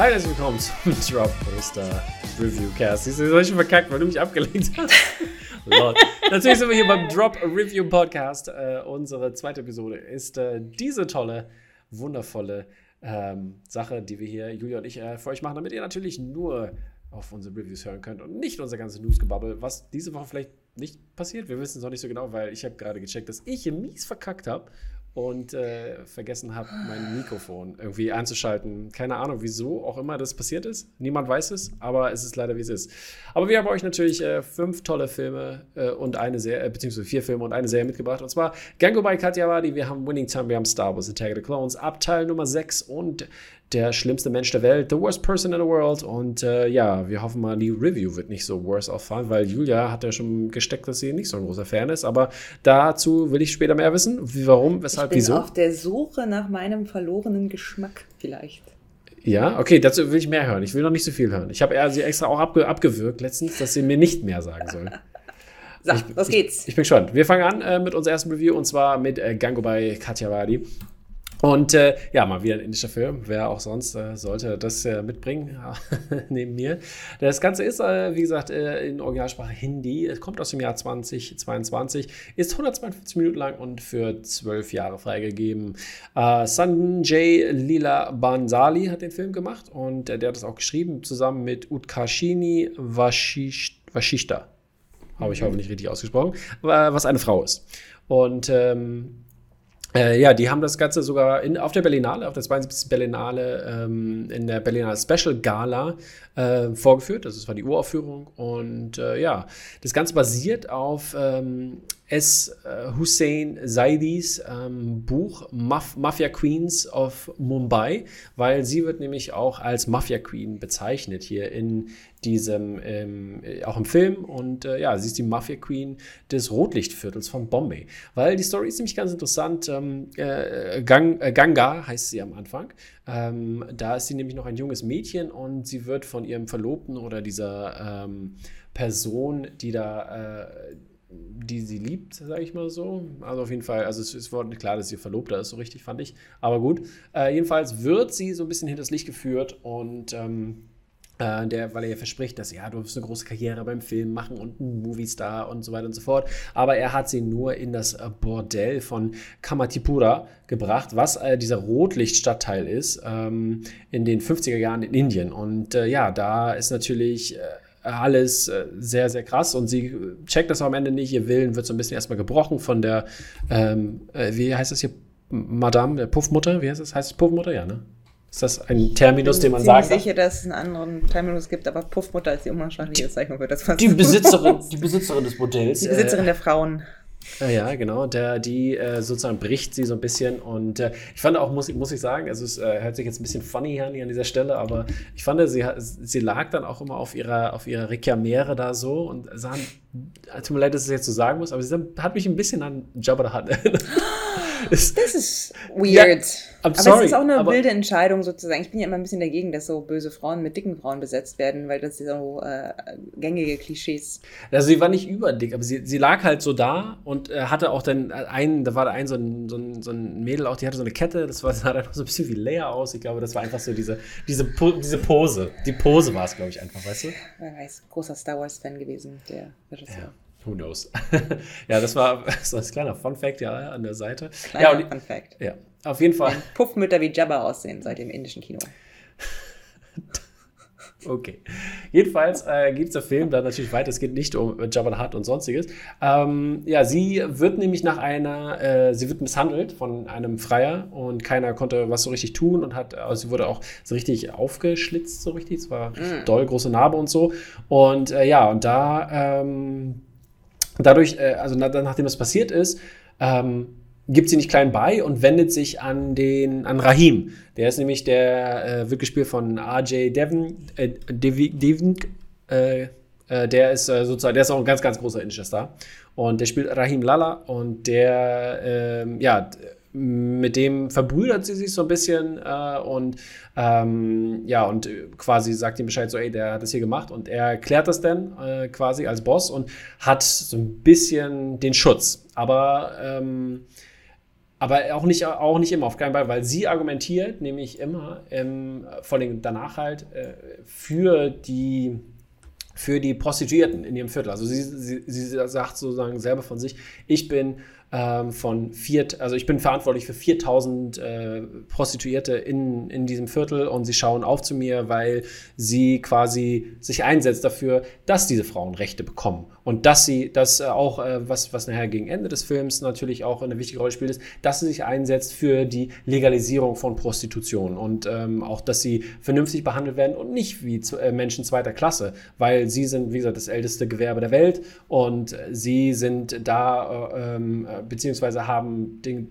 Hi, herzlich willkommen zum Drop Poster Review Cast. Siehst du, das schon verkackt, weil du mich abgelenkt hast. Lord. Natürlich sind wir hier beim Drop Review Podcast. Äh, unsere zweite Episode ist äh, diese tolle, wundervolle ähm, Sache, die wir hier, Julia und ich, äh, für euch machen, damit ihr natürlich nur auf unsere Reviews hören könnt und nicht unser ganzes Newsgebabbel, was diese Woche vielleicht nicht passiert. Wir wissen es noch nicht so genau, weil ich habe gerade gecheckt, dass ich hier mies verkackt habe und äh, vergessen habe, mein Mikrofon irgendwie einzuschalten. Keine Ahnung, wieso auch immer das passiert ist. Niemand weiß es, aber es ist leider, wie es ist. Aber wir haben euch natürlich äh, fünf tolle Filme äh, und eine Serie, äh, beziehungsweise vier Filme und eine Serie mitgebracht. Und zwar Gango by Katja Wadi, wir haben Winning Time, wir haben Star Wars Attack of the Clones, Abteil Nummer 6 und der schlimmste Mensch der Welt, the worst person in the world. Und äh, ja, wir hoffen mal, die Review wird nicht so worse auffallen, weil Julia hat ja schon gesteckt, dass sie nicht so ein großer Fan ist. Aber dazu will ich später mehr wissen. Wie, warum, weshalb, ich bin wieso? auf der Suche nach meinem verlorenen Geschmack vielleicht. Ja, okay, dazu will ich mehr hören. Ich will noch nicht so viel hören. Ich habe sie extra auch abge abgewürgt letztens, dass sie mir nicht mehr sagen soll. So, ich, los geht's. Ich, ich, bin gespannt. Wir fangen an äh, mit unserem ersten Review und zwar mit äh, Gango bei Katja Wadi. Und äh, ja, mal wieder ein indischer Film. Wer auch sonst äh, sollte das äh, mitbringen, neben mir. Das Ganze ist, äh, wie gesagt, äh, in Originalsprache Hindi. Es kommt aus dem Jahr 2022, ist 152 Minuten lang und für zwölf Jahre freigegeben. Äh, Sanjay Lila Bansali hat den Film gemacht und der hat das auch geschrieben, zusammen mit Utkashini Vashishta. Habe ich mhm. hoffentlich richtig ausgesprochen, was eine Frau ist. Und ähm, äh, ja, die haben das Ganze sogar in, auf der Berlinale, auf der 72. Berlinale, ähm, in der Berlinale Special Gala äh, vorgeführt. Das war die Uraufführung. Und äh, ja, das Ganze basiert auf ähm, S. Äh, Hussein Zaidis ähm, Buch Maf Mafia Queens of Mumbai, weil sie wird nämlich auch als Mafia Queen bezeichnet hier in diesem, ähm, auch im Film. Und äh, ja, sie ist die Mafia Queen des Rotlichtviertels von Bombay. Weil die Story ist nämlich ganz interessant. Ähm, äh, Gang, äh, Ganga heißt sie am Anfang. Ähm, da ist sie nämlich noch ein junges Mädchen und sie wird von ihrem Verlobten oder dieser ähm, Person, die da äh, die sie liebt, sage ich mal so. Also auf jeden Fall, also es, es war klar, dass sie Verlobter ist, so richtig fand ich. Aber gut. Äh, jedenfalls wird sie so ein bisschen hinters Licht geführt und ähm, äh, der, weil er ja verspricht, dass ja, du wirst eine große Karriere beim Film machen und ein Movie-Star und so weiter und so fort. Aber er hat sie nur in das äh, Bordell von Kamatipura gebracht, was äh, dieser Rotlichtstadtteil ist, ähm, in den 50er Jahren in Indien. Und äh, ja, da ist natürlich äh, alles äh, sehr, sehr krass und sie checkt das am Ende nicht. Ihr Willen wird so ein bisschen erstmal gebrochen von der, ähm, äh, wie heißt das hier, Madame, der Puffmutter, wie heißt das? Heißt es Puffmutter? Ja, ne? Ist das ein Terminus, den man sagt? Ich bin sicher, dass es einen anderen Terminus gibt, aber Puffmutter ist die umgangssprachliche Bezeichnung für das, was die Besitzerin, die Besitzerin des Modells. Die Besitzerin äh, der Frauen. Ja, genau. Der, die äh, sozusagen bricht sie so ein bisschen. Und äh, ich fand auch, muss, muss ich sagen, also es äh, hört sich jetzt ein bisschen funny an, an dieser Stelle, aber ich fand, sie, sie lag dann auch immer auf ihrer, auf ihrer Rekiamere da so und sah, tut mir leid, dass ich es jetzt so sagen muss, aber sie hat mich ein bisschen an Jabba the Hutt erinnert. Das ist weird. Ja, aber es ist auch eine wilde Entscheidung sozusagen. Ich bin ja immer ein bisschen dagegen, dass so böse Frauen mit dicken Frauen besetzt werden, weil das so äh, gängige Klischees. Also sie war nicht überdick, aber sie, sie lag halt so da und äh, hatte auch dann einen, da war da ein so ein, so, ein, so ein Mädel auch, die hatte so eine Kette, das war, sah einfach so ein bisschen wie Leia aus. Ich glaube, das war einfach so diese, diese, diese Pose. Die Pose war es, glaube ich, einfach, weißt du? Wer weiß, großer Star Wars-Fan gewesen, der Regisseur. Ja. Who knows? ja, das war so ein kleiner Fun Fact ja an der Seite. Kleiner ja, Fun Fact. Ja, auf jeden Fall. Puffmütter wie Jabba aussehen seit dem indischen Kino. Okay. Jedenfalls äh, gibt der Film dann natürlich weiter. Es geht nicht um Jabba Hutt und sonstiges. Ähm, ja, sie wird nämlich nach einer, äh, sie wird misshandelt von einem Freier und keiner konnte was so richtig tun und hat, also sie wurde auch so richtig aufgeschlitzt, so richtig. Es war mm. doll, große Narbe und so. Und äh, ja, und da, ähm, dadurch, äh, also na, nachdem das passiert ist, ähm, gibt sie nicht klein bei und wendet sich an den an Rahim. Der ist nämlich der äh, wird gespielt von RJ Devon, äh, Devin, äh, äh, der ist äh, sozusagen, der ist auch ein ganz ganz großer indischer Star und der spielt Rahim Lala und der ähm, ja mit dem verbrüdert sie sich so ein bisschen äh, und ähm, ja und quasi sagt ihm Bescheid so ey der hat das hier gemacht und er klärt das dann äh, quasi als Boss und hat so ein bisschen den Schutz aber ähm, aber auch nicht, auch nicht immer, auf keinen Fall, weil sie argumentiert nämlich immer, ähm, vor allem danach halt, äh, für die für die Prostituierten in ihrem Viertel. Also sie, sie, sie sagt sozusagen selber von sich, ich bin ähm, von vier, also ich bin verantwortlich für 4000 äh, Prostituierte in, in diesem Viertel und sie schauen auf zu mir, weil sie quasi sich einsetzt dafür, dass diese Frauen Rechte bekommen und dass sie, das äh, auch, äh, was, was nachher gegen Ende des Films natürlich auch eine wichtige Rolle spielt, ist, dass sie sich einsetzt für die Legalisierung von Prostitution und ähm, auch, dass sie vernünftig behandelt werden und nicht wie zu, äh, Menschen zweiter Klasse, weil sie sind, wie gesagt, das älteste Gewerbe der Welt und sie sind da äh, ähm, beziehungsweise haben den,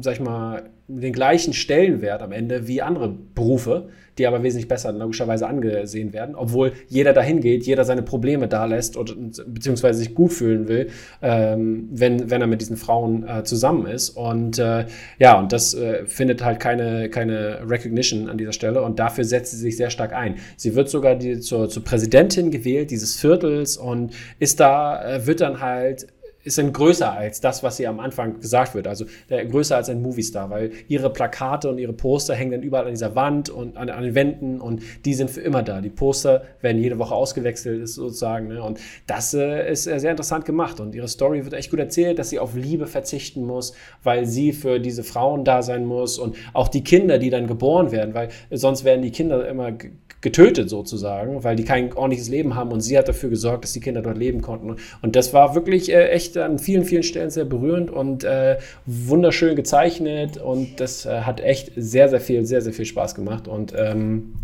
sag ich mal, den gleichen Stellenwert am Ende wie andere Berufe, die aber wesentlich besser logischerweise angesehen werden, obwohl jeder dahin geht, jeder seine Probleme da lässt und beziehungsweise sich gut fühlen will, ähm, wenn, wenn er mit diesen Frauen äh, zusammen ist. Und äh, ja, und das äh, findet halt keine, keine Recognition an dieser Stelle und dafür setzt sie sich sehr stark ein. Sie wird sogar die, zur, zur Präsidentin gewählt dieses Viertels und ist da, äh, wird dann halt dann größer als das, was sie am Anfang gesagt wird. Also der, größer als ein Moviestar, weil ihre Plakate und ihre Poster hängen dann überall an dieser Wand und an, an den Wänden und die sind für immer da. Die Poster werden jede Woche ausgewechselt, ist sozusagen. Ne? Und das äh, ist äh, sehr interessant gemacht. Und ihre Story wird echt gut erzählt, dass sie auf Liebe verzichten muss, weil sie für diese Frauen da sein muss und auch die Kinder, die dann geboren werden, weil sonst werden die Kinder immer getötet sozusagen, weil die kein ordentliches Leben haben und sie hat dafür gesorgt, dass die Kinder dort leben konnten. Und das war wirklich äh, echt an vielen, vielen Stellen sehr berührend und äh, wunderschön gezeichnet und das äh, hat echt sehr, sehr viel, sehr, sehr viel Spaß gemacht und ähm,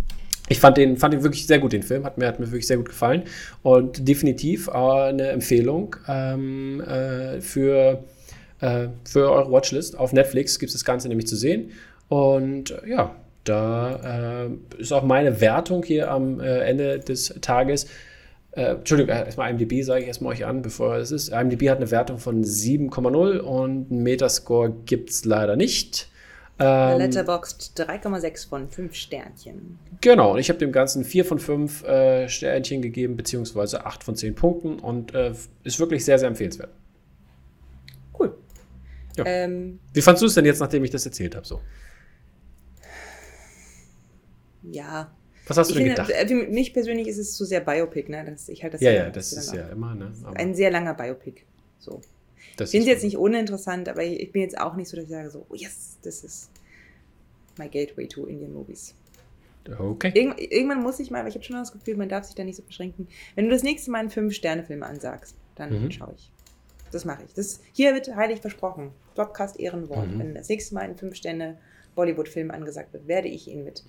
ich fand den, fand den wirklich sehr gut, den Film. Hat mir, hat mir wirklich sehr gut gefallen. Und definitiv eine Empfehlung ähm, äh, für, äh, für eure Watchlist. Auf Netflix gibt es das Ganze nämlich zu sehen. Und äh, ja, da äh, ist auch meine Wertung hier am äh, Ende des Tages. Äh, Entschuldigung, äh, erstmal IMDb sage ich erstmal euch an, bevor es ist. IMDb hat eine Wertung von 7,0 und einen Metascore gibt es leider nicht. Ähm, Letterboxd 3,6 von 5 Sternchen. Genau, und ich habe dem Ganzen 4 von 5 äh, Sternchen gegeben, beziehungsweise 8 von 10 Punkten und äh, ist wirklich sehr, sehr empfehlenswert. Cool. Ja. Ähm, Wie fandest du es denn jetzt, nachdem ich das erzählt habe? So? ja. Was hast du denn gedacht? Für mich persönlich ist es zu sehr Biopic, ne? Das, ich halt das ja, ja, das ist ja immer, ne? Ein sehr langer Biopic. So. Das ich finde es jetzt nicht uninteressant, aber ich, bin jetzt auch nicht so, dass ich sage so, oh yes, das ist my gateway to Indian Movies. Okay. Irgend, irgendwann muss ich mal, aber ich habe schon das Gefühl, man darf sich da nicht so beschränken. Wenn du das nächste Mal einen Fünf-Sterne-Film ansagst, dann mhm. schaue ich. Das mache ich. Das, hier wird heilig versprochen. Podcast Ehrenwort. Mhm. Wenn das nächste Mal ein Fünf-Sterne-Bollywood-Film angesagt wird, werde ich ihn mit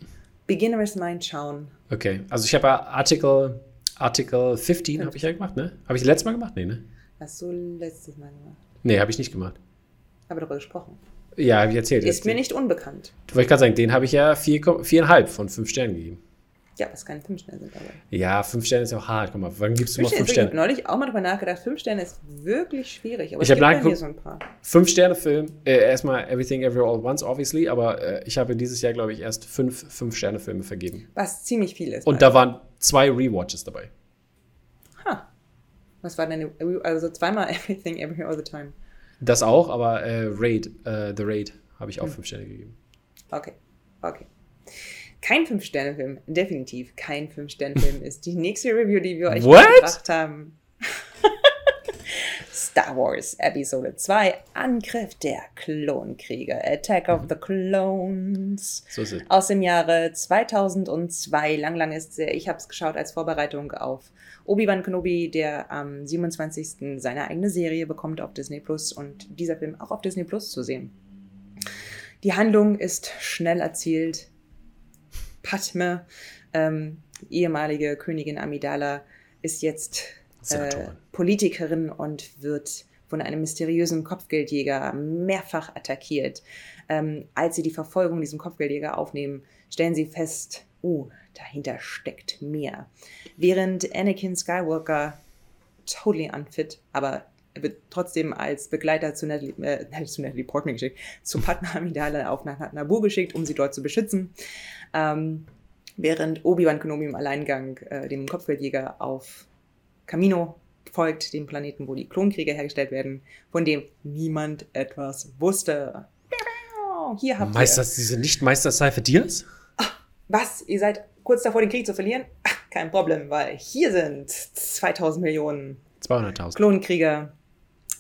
Beginner's Mind schauen. Okay, also ich habe ja Article, Article 15 habe ich ja gemacht, ne? Habe ich das letzte Mal gemacht? Nee, ne? Hast du letztes Mal gemacht? Nee, habe ich nicht gemacht. Aber darüber gesprochen. Ja, habe ich erzählt. Ist mir nicht unbekannt. Wollte ich gerade sagen, den habe ich ja vier, viereinhalb von fünf Sternen gegeben. Ja, was keine fünf Sterne sind dabei. Ja, fünf Sterne ist auch hart. Guck mal, wann gibst du fünf mal fünf Sterne? Ich habe neulich auch mal drüber nachgedacht, fünf Sterne ist wirklich schwierig. Aber ich habe nachgeguckt, so ein paar. Fünf Sterne Film, äh, erstmal Everything Everywhere All Once, obviously, aber äh, ich habe dieses Jahr, glaube ich, erst fünf fünf Sterne Filme vergeben. Was ziemlich viel ist. Und da waren zwei Rewatches dabei. Ha. Was war denn, also zweimal Everything Everywhere All the Time. Das auch, aber äh, Raid, äh, The Raid habe ich auch hm. fünf Sterne gegeben. Okay, okay kein Fünf-Sterne-Film, definitiv kein Fünf-Sterne-Film ist die nächste Review, die wir euch gebracht haben. Star Wars Episode 2, Angriff der Klonkrieger, Attack of the Clones. So ist es. Aus dem Jahre 2002, lang, lang ist es. Ich habe es geschaut als Vorbereitung auf Obi-Wan Kenobi, der am 27. seine eigene Serie bekommt auf Disney Plus und dieser Film auch auf Disney Plus zu sehen. Die Handlung ist schnell erzählt, Padme, ähm, ehemalige Königin Amidala, ist jetzt äh, Politikerin und wird von einem mysteriösen Kopfgeldjäger mehrfach attackiert. Ähm, als sie die Verfolgung diesem Kopfgeldjäger aufnehmen, stellen sie fest, oh, dahinter steckt mehr. Während Anakin Skywalker totally unfit, aber er trotzdem als Begleiter zu Natalie, äh, zu Natalie Portman geschickt, zu Padma Amidala auf Naboo geschickt, um sie dort zu beschützen. Ähm, während Obi-Wan Kenobi im Alleingang äh, dem Kopfgeldjäger auf Camino folgt, dem Planeten, wo die Klonkrieger hergestellt werden, von dem niemand etwas wusste. hier habt Meister, ihr. diese nicht Meister Seife Diaz? Was? Ihr seid kurz davor, den Krieg zu verlieren? Ach, kein Problem, weil hier sind 2000 Millionen 200.000. Klonkrieger,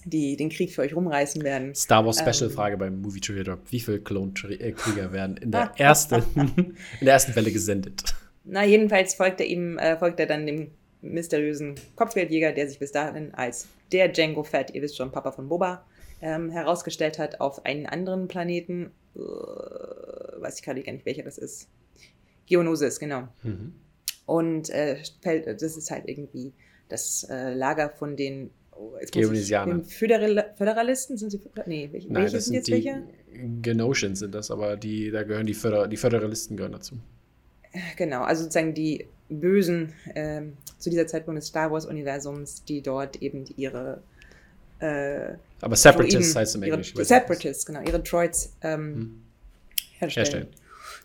die den Krieg für euch rumreißen werden. Star Wars Special Ähm. Frage beim Movie Trivia Drop. Wie viele Klonkrieger werden in der ersten, in der ersten Welle gesendet? Na, jedenfalls folgt er ihm, äh, folgt er dann dem mysteriösen Kopfgeldjäger, der sich bis dahin als der Django Fett, ihr wisst schon, Papa von Boba, ähm, herausgestellt hat auf einen anderen Planeten. Äh, weiß ich gerade gar nicht, welcher das ist. Geonosis, genau. Mhm. Und äh, fällt, das ist halt irgendwie das äh, Lager von den oh, Föderal Föderalisten. Sind sie Nee, welche, Nein, welche das sind sind jetzt die welche? Genotions sind das, aber die, da gehören die, Föder, die Föderalisten gehören dazu. Genau, also sozusagen die Bösen ähm, zu dieser Zeitpunkt des Star Wars-Universums, die dort eben ihre äh, Aber Separatists heißt im Englischen. Separatists, genau, ihre Droids ähm, herstellen. Herstellen.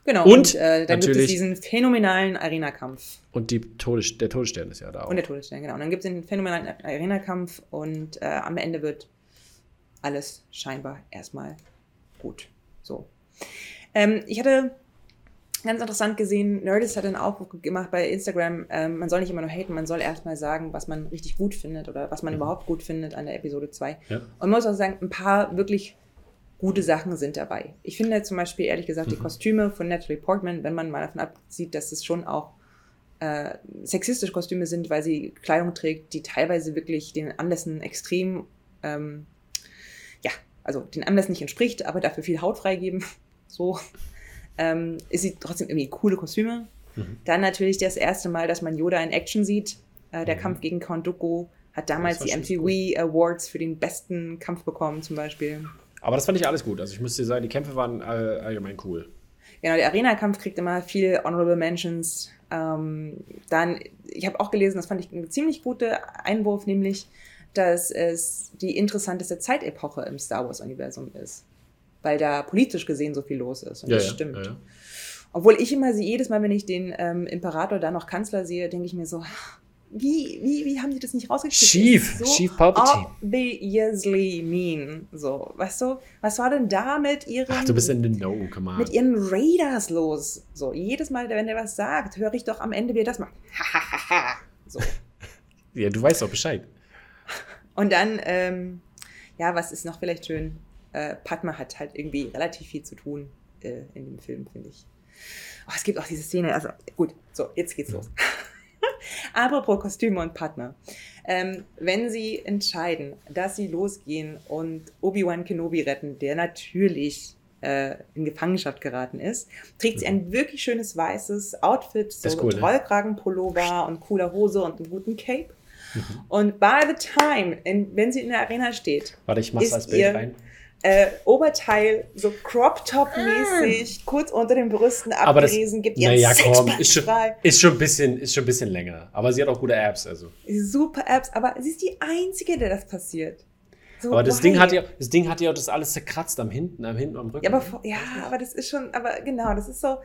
Genau, Und und, äh, dann gibt es diesen phänomenalen Arena-Kampf. Und die Todes, der Todesstern ist ja da auch. Und der Todesstern, genau. Und dann gibt es den phänomenalen Arena-Kampf und äh, am Ende wird alles scheinbar erstmal gut. So. Ähm, ich hatte ganz interessant gesehen, Nerdist hat einen Aufruf gemacht bei Instagram, ähm, man soll nicht immer nur haten, man soll erstmal sagen, was man richtig gut findet oder was man Mhm. überhaupt gut findet an der Episode 2. Ja. Und man muss auch sagen, ein paar wirklich gute Sachen sind dabei. Ich finde zum Beispiel, ehrlich gesagt, die Mhm. Kostüme von Natalie Portman, wenn man mal davon absieht, dass es schon auch äh, sexistische Kostüme sind, weil sie Kleidung trägt, die teilweise wirklich den Anlässen extrem, ähm, ja, also den Anlässen nicht entspricht, aber dafür viel Haut freigeben. So ähm, ist sie trotzdem irgendwie coole Kostüme. Mhm. Dann natürlich das erste Mal, dass man Yoda in Action sieht. Äh, der Mhm. Kampf gegen Count Dooku hat damals die MTV Awards für den besten Kampf bekommen, zum Beispiel. Aber das fand ich alles gut. Also ich muss dir sagen, die Kämpfe waren all, allgemein cool. Genau, der Arena-Kampf kriegt immer viele Honorable Mentions. Ähm, dann, ich habe auch gelesen, das fand ich ein ziemlich guter Einwurf, nämlich, dass es die interessanteste Zeitepoche im Star Wars-Universum ist. Weil da politisch gesehen so viel los ist. Und das stimmt. Ja, ja. Obwohl ich immer sehe, jedes Mal, wenn ich den ähm, Imperator da noch Kanzler sehe, denke ich mir so, wie, wie, wie haben die das nicht rausgekriegt? Schief, ist schief Palpatine. Obviously mean. So, weißt du, was war denn da mit ihren Ach, du bist in the know, come on. mit ihren Raiders los. So, jedes Mal, wenn der was sagt, höre ich doch am Ende, wie er das macht. so. Ja, du weißt doch Bescheid. Und dann, ähm, ja, was ist noch vielleicht schön? Äh, Padma hat halt irgendwie relativ viel zu tun äh, in dem Film, finde ich. Oh, es gibt auch diese Szene, also gut, so, jetzt geht's los. Apropos Kostüme und Padma. Ähm, wenn sie entscheiden, dass sie losgehen und Obi-Wan Kenobi retten, der natürlich äh, in Gefangenschaft geraten ist, trägt sie ein wirklich schönes weißes Outfit, so cool, ne? Rollkragenpullover und cooler Hose und einen guten Cape. Mhm. Und by the time, in, wenn sie in der Arena steht, Warte, ich mach's als Bild rein. Äh, Oberteil so Crop-Top-mäßig, kurz unter den Brüsten Aber das- abgerissen, gibt ihren Naja, komm, ist schon, frei. ist, schon ein bisschen, ist schon ein bisschen länger. Aber sie hat auch gute Apps, also. Super Apps, aber sie ist die Einzige, der das passiert. So, Aber das why? Ding, hat ja, das Ding hat ja auch das alles zerkratzt am hinten, am hinten, am Rücken. Ja, aber, ja, aber das ist schon, aber genau, das ist so,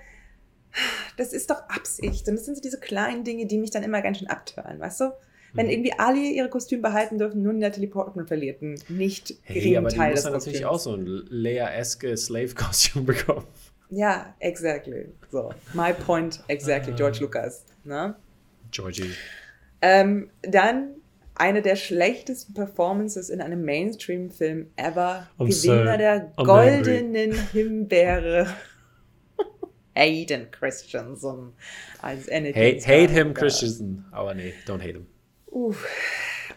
das ist doch Absicht. Und das sind so diese kleinen Dinge, die mich dann immer ganz schön abtören, weißt du? Wenn Mhm. irgendwie alle ihre Kostüme behalten dürfen, nur Natalie Portman verliert einen nicht Hey, geringen aber die Teil muss des dann natürlich Kostüms. auch so ein Leia-eske Slave-Kostüm bekommen. Ja, exactly. So, my point, exactly, Ah. George Lucas. Ne? Georgie. Ähm, dann eine der schlechtesten Performances in einem Mainstream-Film ever. I'm Gewinner sorry. der I'm goldenen Himbeere. Hayden Christensen als Anakin. Hate, him. Christensen. Aber nee, don't hate him. Uff.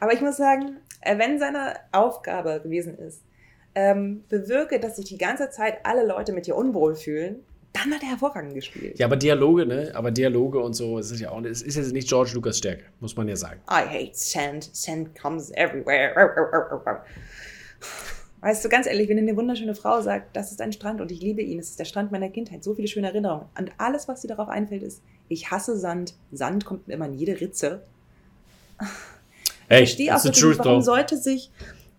Aber ich muss sagen, äh, wenn seine Aufgabe gewesen ist, ähm, bewirke, dass sich die ganze Zeit alle Leute mit dir unwohl fühlen, dann hat er hervorragend gespielt. Ja, aber Dialoge, ne? Aber Dialoge und so, es ist ja auch, es ist jetzt nicht George Lucas Stärke, muss man ja sagen. I hate sand. Sand comes everywhere. Weißt du, ganz ehrlich, wenn eine wunderschöne Frau sagt, das ist ein Strand und ich liebe ihn, es ist der Strand meiner Kindheit, so viele schöne Erinnerungen. Und alles, was dir darauf einfällt, ist, ich hasse Sand. Sand kommt immer in jede Ritze. Hey, Ich verstehe auch nicht, warum sollte sich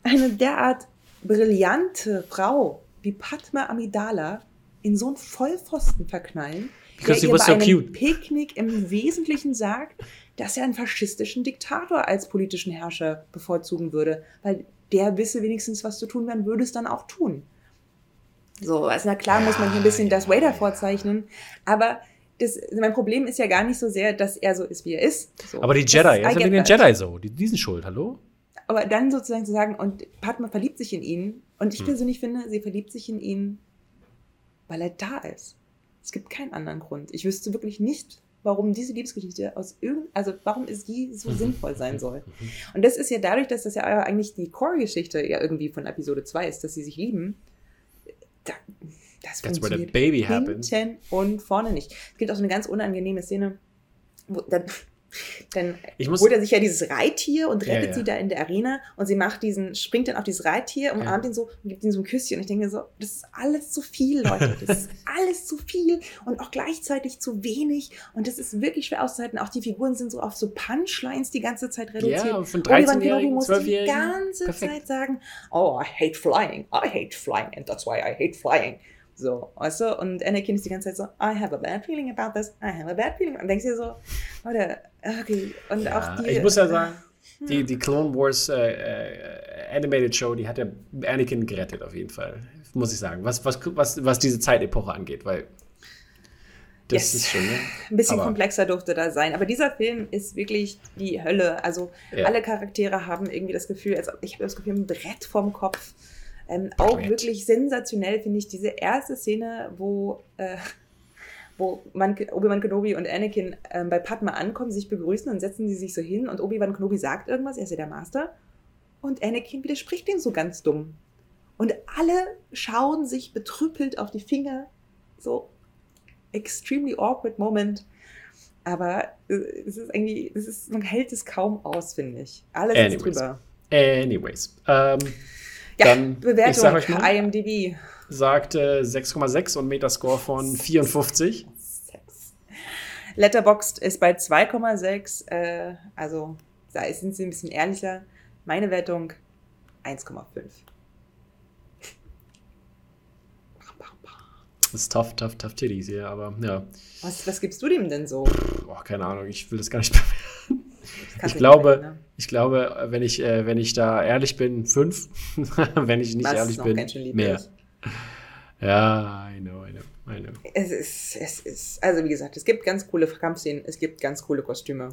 eine derart brillante Frau wie Padma Amidala in so einen Vollpfosten verknallen, Because der ihr bei so einem cute. Picknick im Wesentlichen sagt, dass er einen faschistischen Diktator als politischen Herrscher bevorzugen würde, weil der wisse wenigstens, was zu tun wäre würde es dann auch tun. So, also na klar muss man hier ein bisschen das Vader vorzeichnen, aber das, mein Problem ist ja gar nicht so sehr, dass er so ist, wie er ist. So, Aber die Jedi, er ist ja wegen den. Jedi so. Die, die sind schuld, hallo? Aber dann sozusagen zu sagen, und Padma verliebt sich in ihn, und ich Hm. persönlich finde, sie verliebt sich in ihn, weil er da ist. Es gibt keinen anderen Grund. Ich wüsste wirklich nicht, warum diese Liebesgeschichte aus irgend, also warum es je Mhm. so sinnvoll sein soll. Und das ist ja dadurch, dass das ja eigentlich die Core-Geschichte ja irgendwie von Episode 2 ist, dass sie sich lieben. Da, das That's where the baby happens. hinten und vorne nicht. Es gibt auch so eine ganz unangenehme Szene, wo dann, dann holt er sich ja dieses Reittier und Ja, rettet ja. sie da in der Arena und sie macht diesen, springt dann auf dieses Reittier, umarmt ihn so und gibt ihm so ein Küsschen. Und ich denke so, das ist alles zu viel, Leute. Das ist alles zu viel und auch gleichzeitig zu wenig. Und das ist wirklich schwer auszuhalten. Auch die Figuren sind so auf so Punchlines die ganze Zeit reduziert. Ja, von Obi-Wan 13-Jährigen, Kenobi muss die 12-Jährigen. ganze Perfekt. Zeit sagen, oh, I hate flying, I hate flying and that's why I hate flying. So, weißt du? Und Anakin ist die ganze Zeit so, I have a bad feeling about this, I have a bad feeling. Und denkst dir so, Leute, okay. Und Ja, auch die. ich muss ja sagen, die, die Clone Wars äh, äh, Animated Show, die hat ja Anakin gerettet, auf jeden Fall. Muss ich sagen. Was, was, was, was diese Zeitepoche angeht, weil. Das Yes. ist schon, ne? Ein bisschen Aber- komplexer durfte da sein. Aber dieser Film ist wirklich die Hölle. Also Ja. alle Charaktere haben irgendwie das Gefühl, als, ich habe das Gefühl, ein Brett vorm Kopf. Ähm, auch Brett. wirklich sensationell finde ich diese erste Szene, wo, äh, wo man, Obi-Wan Kenobi und Anakin ähm, bei Padma ankommen, sich begrüßen und setzen sie sich so hin und Obi-Wan Kenobi sagt irgendwas, er ist ja der Master. Und Anakin widerspricht ihm so ganz dumm. Und alle schauen sich betrüppelt auf die Finger. So extremely awkward Moment. Aber äh, es ist irgendwie, es ist, man hält es kaum aus, finde ich. Alles Anyways. ist drüber. Anyways. Ähm, Ja, Dann, ich Bewertung, euch mal. IMDb. sagt äh, 6,6 und Metascore von 54. Sechs. Letterboxd ist bei 2,6. Äh, also da sind sie ein bisschen ehrlicher. Meine Wertung 1,5. Das ist tough, tough, tough Titties hier, aber ja. Was, was gibst du dem denn so? Boah, keine Ahnung, ich will das gar nicht bewerten. Ich glaube, ne? Ich glaube, wenn ich, äh, wenn ich da ehrlich bin, fünf. wenn ich nicht Was ehrlich bin, ganz schön lieb mehr. ist. Ja, I know, I know, I know. Es ist, es ist, also wie gesagt, es gibt ganz coole Kampfszenen, es gibt ganz coole Kostüme.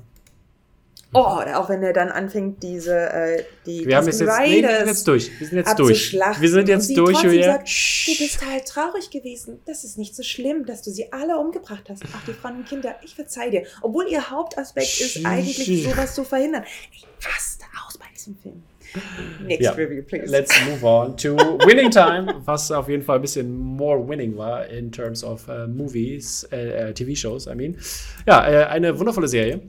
Oh, oder auch wenn er dann anfängt, diese, äh, die Wir haben es jetzt, nee, wir sind jetzt durch. Wir sind jetzt durch. Wir sind jetzt durch, Julia. sagt, du bist halt traurig gewesen. Das ist nicht so schlimm, dass du sie alle umgebracht hast. Auch die Frauen und Kinder. Ich verzeih dir. Obwohl ihr Hauptaspekt ist, eigentlich sowas zu verhindern. Ich raste aus bei diesem Film. Next Ja. review, please. Let's move on to Winning Time, was auf jeden Fall ein bisschen more winning war in terms of äh, Movies, äh, äh, TV-Shows, I mean. Ja, eine wundervolle Serie,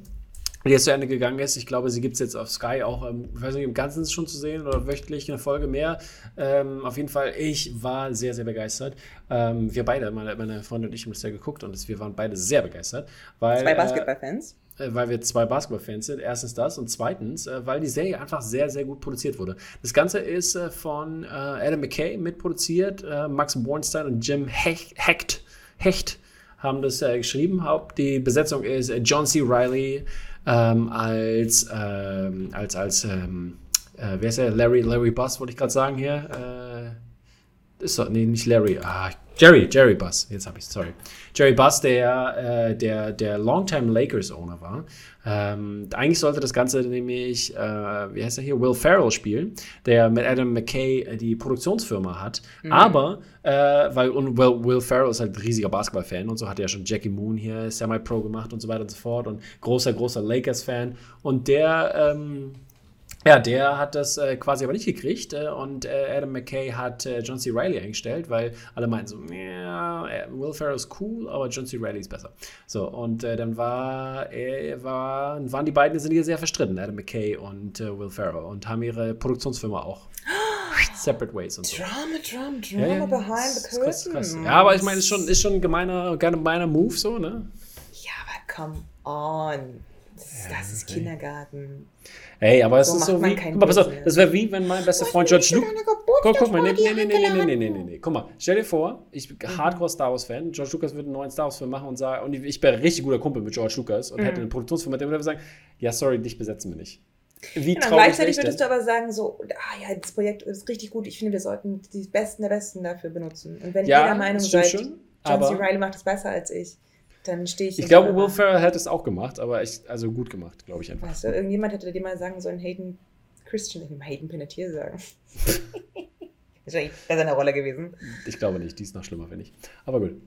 die jetzt zu Ende gegangen ist. Ich glaube, sie gibt es jetzt auf Sky auch, ähm, ich weiß nicht, im Ganzen schon zu sehen oder wöchentlich eine Folge mehr. Ähm, auf jeden Fall, ich war sehr, sehr begeistert. Ähm, wir beide, meine, meine Freundin und ich, haben das ja geguckt und wir waren beide sehr begeistert. Weil, Zwei äh, Basketballfans. äh, weil wir zwei Basketball-Fans sind. Erstens das und zweitens, äh, weil die Serie einfach sehr, sehr gut produziert wurde. Das Ganze ist äh, von Adam McKay mitproduziert, Max Bornstein und Jim Hecht, Hecht, Hecht haben das geschrieben. Haupt die Besetzung ist John C. Riley ähm, als, ähm, als, als ähm, äh, wer ist er? Larry, Larry Buss, wollte ich gerade sagen hier. Äh, ist doch, nee, nicht Larry. Ah, Jerry, Jerry Buss. Jetzt habe ich sorry. Jerry Buss, der, äh, der, der Longtime Lakers-Owner war. Ähm, eigentlich sollte das Ganze nämlich, äh, wie heißt er hier, Will Ferrell spielen, der mit Adam McKay äh, die Produktionsfirma hat. Aber, äh, weil, und Will, Will Ferrell ist halt ein riesiger Basketball-Fan und so hat er ja schon Jackie Moon hier Semi-Pro gemacht und so weiter und so fort und großer, großer Lakers-Fan. Und der, ähm, ja, der hat das äh, quasi aber nicht gekriegt äh, und äh, Adam McKay hat äh, John C. Reilly eingestellt, weil alle meinten so, ja, äh, Will Ferrell ist cool, aber John C. Reilly ist besser. So, und äh, dann war, äh, war, waren die beiden sind hier sehr verstritten, Adam McKay und Will Ferrell, und haben ihre Produktionsfirma auch separate ways und so. Drama, Drama, Ja, ja, Drama behind the ist krass, curtain. krass. Ja, aber ich meine, es ist schon, ist schon ein gemeiner, gemeiner Move, so, ne? Ja, aber come on. Das, ist- das ist Kindergarten. Ey, aber es So ist so wie. Guck mal, pass auf, das wäre wie, wenn mein bester Freund George Lucas. Guck, guck mal, nee, nee, nee, nee, nee, nee, nee, nee, nee. Guck mal, stell dir vor, ich bin Hardcore Star Wars Fan. George Lucas würde einen neuen Star Wars Film machen und sagen, und ich wäre richtig guter Kumpel mit George Lucas und hätte eine Produktionsfirma, der würde sagen, ja, sorry, dich besetzen wir nicht. wie Genau, traurig gleichzeitig würdest du aber sagen, so, ah ja, das Projekt ist richtig gut, ich finde, wir sollten die Besten der Besten dafür benutzen. Und wenn ihr Ja, der Meinung seid, John C. Reilly macht es besser als ich, dann stehe ich Ich glaube, Will Ferrell hätte es auch gemacht, aber ich, also gut gemacht, glaube ich einfach. Weißt du, irgendjemand hätte dir mal sagen sollen, Hayden Christian, ich will Hayden Panettiere sagen. ist wahrscheinlich besser eine Rolle gewesen. Ich glaube nicht, die ist noch schlimmer, finde ich. Aber gut.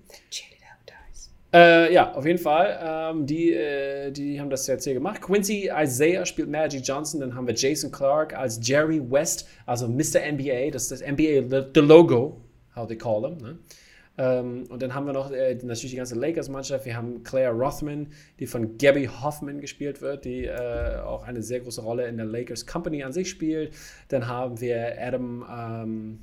Äh, ja, auf jeden Fall. Ähm, die, äh, die haben das jetzt hier gemacht. Quincy Isaiah spielt Magic Johnson. Dann haben wir Jason Clark als Jerry West, also Mr. NBA. Das ist das NBA, the, the Logo, how they call him. Ne? Ähm, und dann haben wir noch äh, natürlich die ganze Lakers-Mannschaft. Wir haben Claire Rothman, die von Gabby Hoffman gespielt wird, die äh, auch eine sehr große Rolle in der Lakers Company an sich spielt. Dann haben wir Adam, ähm,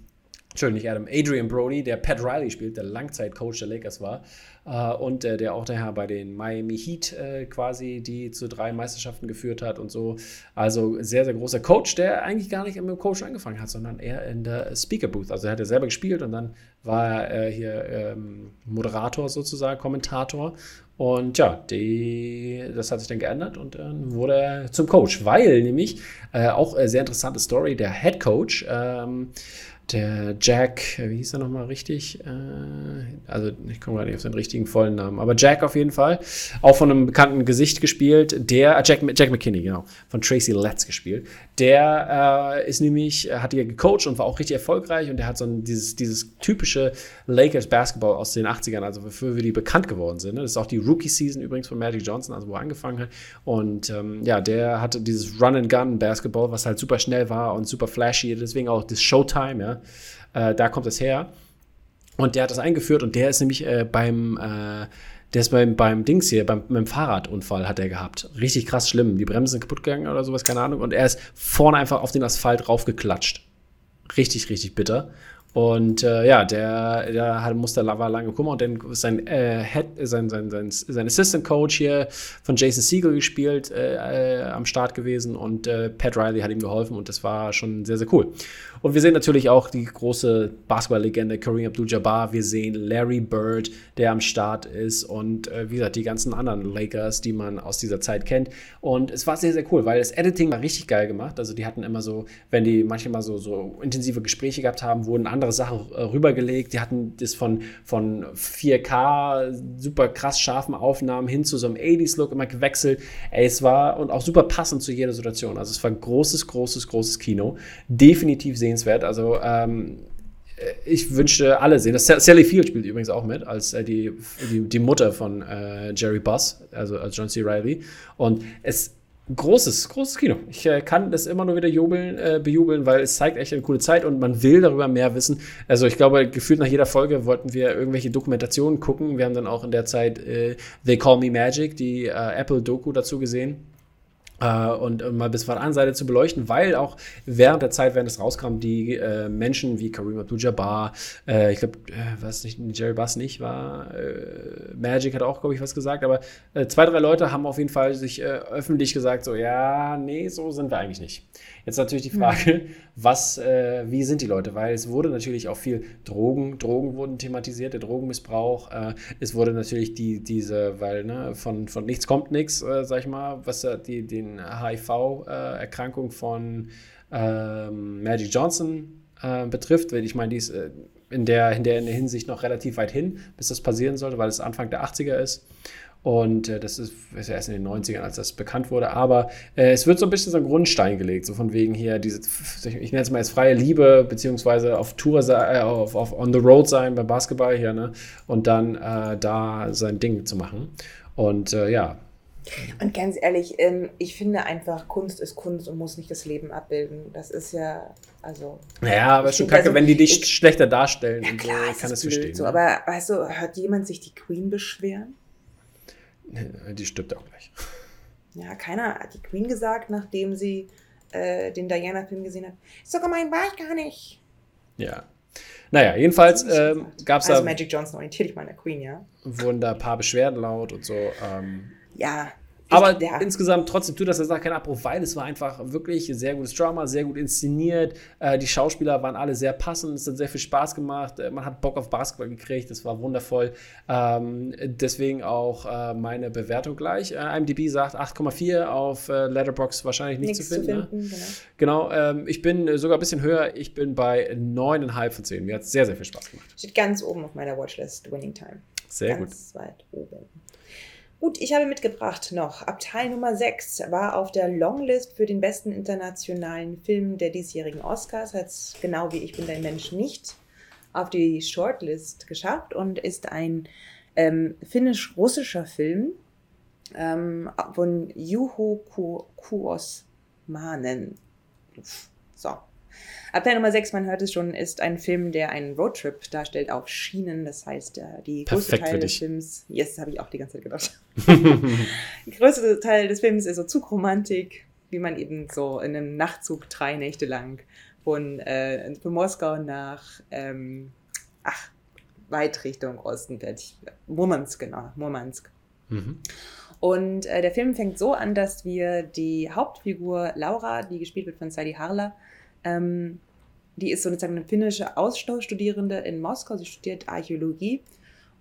Entschuldigung, nicht Adam, Adrian Brody, der Pat Riley spielt, der Langzeitcoach der Lakers war. Äh, und äh, der auch daher bei den Miami Heat äh, quasi die zu drei Meisterschaften geführt hat und so. Also sehr, sehr großer Coach, der eigentlich gar nicht im Coach angefangen hat, sondern eher in der Speaker Booth. Also er hat er selber gespielt und dann war er äh, hier ähm, Moderator sozusagen, Kommentator. Und ja, die, das hat sich dann geändert und dann wurde er zum Coach, weil nämlich äh, auch äh, sehr interessante Story, der Head Coach, ähm, der Jack, äh, wie hieß er nochmal richtig? Äh, also ich komme gerade nicht auf seinen richtigen vollen Namen, aber Jack auf jeden Fall, auch von einem bekannten Gesicht gespielt, der, äh, Jack, Jack McKinney, genau, von Tracy Letts gespielt. Der äh, ist nämlich, hat hier gecoacht und war auch richtig erfolgreich und der hat so ein, dieses, dieses typische Lakers Basketball aus den 80ern, also wofür wir die bekannt geworden sind. Ne? Das ist auch die Rookie-Season übrigens von Magic Johnson, also wo er angefangen hat. Und ähm, ja, der hatte dieses Run-and-Gun-Basketball, was halt super schnell war und super flashy, deswegen auch das Showtime, ja. Äh, da kommt es her. Und der hat das eingeführt und der ist nämlich äh, beim, äh, der ist beim, beim Dings hier, beim, beim Fahrradunfall hat er gehabt. Richtig krass schlimm. Die Bremsen sind kaputt gegangen oder sowas, keine Ahnung. Und er ist vorne einfach auf den Asphalt raufgeklatscht. Richtig, richtig bitter. Und äh, ja, der, der hat, musste war lange Kummer und dann sein, äh, Head, sein, sein, sein, sein Assistant Coach hier von Jason Siegel gespielt, äh, äh, am Start gewesen und äh, Pat Riley hat ihm geholfen und das war schon sehr, sehr cool. Und wir sehen natürlich auch die große Basketball-Legende Kareem Abdul-Jabbar. Wir sehen Larry Bird, der am Start ist und äh, wie gesagt, die ganzen anderen Lakers, die man aus dieser Zeit kennt. Und es war sehr, sehr cool, weil das Editing war richtig geil gemacht. Also die hatten immer so, wenn die manchmal so, so intensive Gespräche gehabt haben, wurden andere Sachen äh, rübergelegt. Die hatten das von, von 4K, super krass scharfen Aufnahmen hin zu so einem 80s-Look immer gewechselt. Ey, es war und auch super passend zu jeder Situation. Also es war großes, großes, großes Kino. Definitiv sehenswert. Also ähm, ich wünschte, alle sehen das. Sally Field spielt übrigens auch mit, als äh, die, die, die Mutter von äh, Jerry Buss, also als John C. Reilly. Und es großes, großes Kino. Ich äh, kann das immer nur wieder jubeln, äh, bejubeln, weil es zeigt echt eine coole Zeit und man will darüber mehr wissen. Also ich glaube, gefühlt nach jeder Folge wollten wir irgendwelche Dokumentationen gucken. Wir haben dann auch in der Zeit äh, They Call Me Magic, die äh, Apple-Doku dazu gesehen. Uh, und um mal bis von der anderen Seite zu beleuchten, weil auch während der Zeit, während es rauskam, die äh, Menschen wie Kareem Abdul-Jabbar, äh, ich glaube, äh, was nicht, Jerry Buss nicht war, äh, Magic hat auch, glaube ich, was gesagt, aber äh, zwei, drei Leute haben auf jeden Fall sich äh, öffentlich gesagt, so, ja, nee, so sind wir eigentlich nicht. Jetzt natürlich die Frage, mhm. was, äh, wie sind die Leute? Weil es wurde natürlich auch viel Drogen, Drogen wurden thematisiert, der Drogenmissbrauch. Äh, es wurde natürlich die, diese, weil ne, von, von nichts kommt nichts, äh, sag ich mal, was die, den HIV-Erkrankung von ähm, Magic Johnson äh, betrifft. Ich meine, die ist äh, in, der, in, der, in der Hinsicht noch relativ weit hin, bis das passieren sollte, weil es Anfang der 80er ist. Und äh, das ist, ist ja erst in den 90ern, als das bekannt wurde. Aber äh, es wird so ein bisschen so ein Grundstein gelegt, so von wegen hier, diese, ich nenne es mal jetzt freie Liebe, beziehungsweise auf Tour, äh, auf, auf on the road sein beim Basketball hier, ne? Und dann äh, da sein Ding zu machen. Und äh, ja. Und ganz ehrlich, ähm, ich finde einfach, Kunst ist Kunst und muss nicht das Leben abbilden. Das ist ja, also. Ja, aber schon kacke, also, wenn die dich ich, schlechter darstellen. Ja, klar, so, ich kann das blöd, verstehen. So, ne? aber weißt du, hört jemand sich die Queen beschweren? Die stirbt auch gleich. Ja, keiner hat die Queen gesagt, nachdem sie äh, den Diana-Film gesehen hat. So gemein war ich gar nicht. Ja. Naja, jedenfalls ähm, gab es also da. Magic Johnson orientiert dich mal an der Queen, ja? Wurden da ein paar Beschwerden laut und so. Ähm, ja, Aber ja. insgesamt trotzdem tut das keinen Abbruch, weil es war einfach wirklich sehr gutes Drama, sehr gut inszeniert. Äh, die Schauspieler waren alle sehr passend, es hat sehr viel Spaß gemacht. Äh, man hat Bock auf Basketball gekriegt, das war wundervoll. Ähm, deswegen auch äh, meine Bewertung gleich. Äh, IMDb sagt 8,4 auf äh, Letterbox wahrscheinlich nicht Nichts zu finden. Zu finden ne? Genau, ähm, ich bin sogar ein bisschen höher. Ich bin bei 9,5 von 10. Mir hat es sehr, sehr viel Spaß gemacht. Steht ganz oben auf meiner Watchlist, Winning Time. Sehr ganz gut. weit oben. Gut, ich habe mitgebracht noch. Abteil Nummer 6 war auf der Longlist für den besten internationalen Film der diesjährigen Oscars. Hat es genau wie Ich bin dein Mensch nicht auf die Shortlist geschafft und ist ein ähm, finnisch-russischer Film ähm, von Juho Kuosmanen. So, Abteil Nummer 6, man hört es schon, ist ein Film, der einen Roadtrip darstellt auf Schienen. Das heißt, äh, die größte Teil des Films, yes, habe ich auch die ganze Zeit gedacht. der größte Teil des Films ist so Zugromantik, wie man eben so in einem Nachtzug drei Nächte lang von, äh, von Moskau nach, ähm, ach, weit Richtung Osten. Murmansk, genau, Murmansk. Mhm. Und äh, der Film fängt so an, dass wir die Hauptfigur Laura, die gespielt wird von Sadi Harla, ähm, die ist sozusagen eine finnische Austauschstudierende in Moskau. Sie studiert Archäologie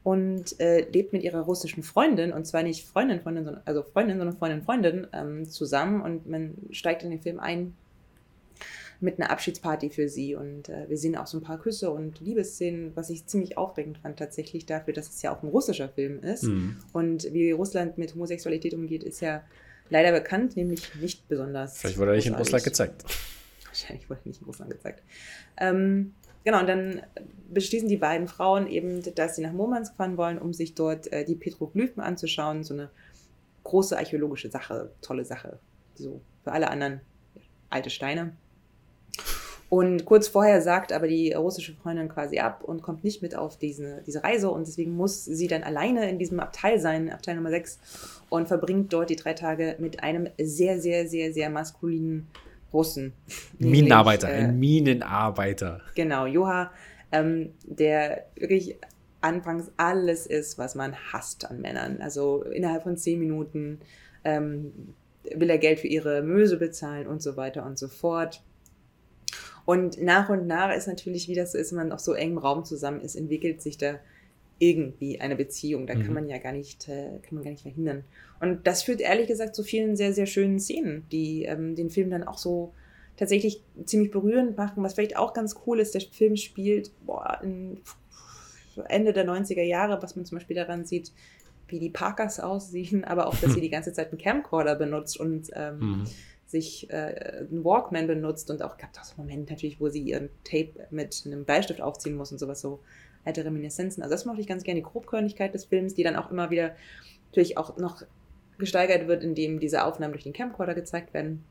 und äh, lebt mit ihrer russischen Freundin, und zwar nicht Freundin, Freundin, sondern, also Freundin, sondern Freundin, Freundin ähm, zusammen. Und man steigt in den Film ein mit einer Abschiedsparty für sie. Und äh, wir sehen auch so ein paar Küsse und Liebesszenen, was ich ziemlich aufregend fand, tatsächlich dafür, dass es ja auch ein russischer Film ist. Mhm. Und wie Russland mit Homosexualität umgeht, ist ja leider bekannt, nämlich nicht besonders. Vielleicht wurde er nicht in Russland gezeigt. Wahrscheinlich wurde nicht in Russland gezeigt. Ähm, genau, und dann beschließen die beiden Frauen eben, dass sie nach Murmansk fahren wollen, um sich dort äh, die Petroglyphen anzuschauen. So eine große archäologische Sache, tolle Sache. So für alle anderen alte Steine. Und kurz vorher sagt aber die russische Freundin quasi ab und kommt nicht mit auf diese, diese Reise und deswegen muss sie dann alleine in diesem Abteil sein, Abteil Nummer 6, und verbringt dort die drei Tage mit einem sehr, sehr, sehr, sehr maskulinen Russen. Minenarbeiter, nämlich, äh, ein Minenarbeiter. Genau, Joha, ähm, der wirklich anfangs alles ist, was man hasst an Männern. Also innerhalb von zehn Minuten ähm, will er Geld für ihre Möse bezahlen und so weiter und so fort. Und nach und nach ist natürlich, wie das so ist, wenn man auf so engem Raum zusammen ist, entwickelt sich da irgendwie eine Beziehung. Da mhm. kann man ja gar nicht, äh, kann man gar nicht verhindern. Und das führt ehrlich gesagt zu vielen sehr, sehr schönen Szenen, die ähm, den Film dann auch so tatsächlich ziemlich berührend machen. Was vielleicht auch ganz cool ist, der Film spielt boah, Ende der 90er Jahre, was man zum Beispiel daran sieht, wie die Parkers aussehen, aber auch, dass sie die ganze Zeit einen Camcorder benutzt und ähm, mhm. sich äh, einen Walkman benutzt und auch gab es auch so Momente natürlich, wo sie ihren Tape mit einem Bleistift aufziehen muss und sowas so alte Reminiszenzen. Also das mochte ich ganz gerne, die Grobkörnigkeit des Films, die dann auch immer wieder natürlich auch noch gesteigert wird, indem diese Aufnahmen durch den Camcorder gezeigt werden.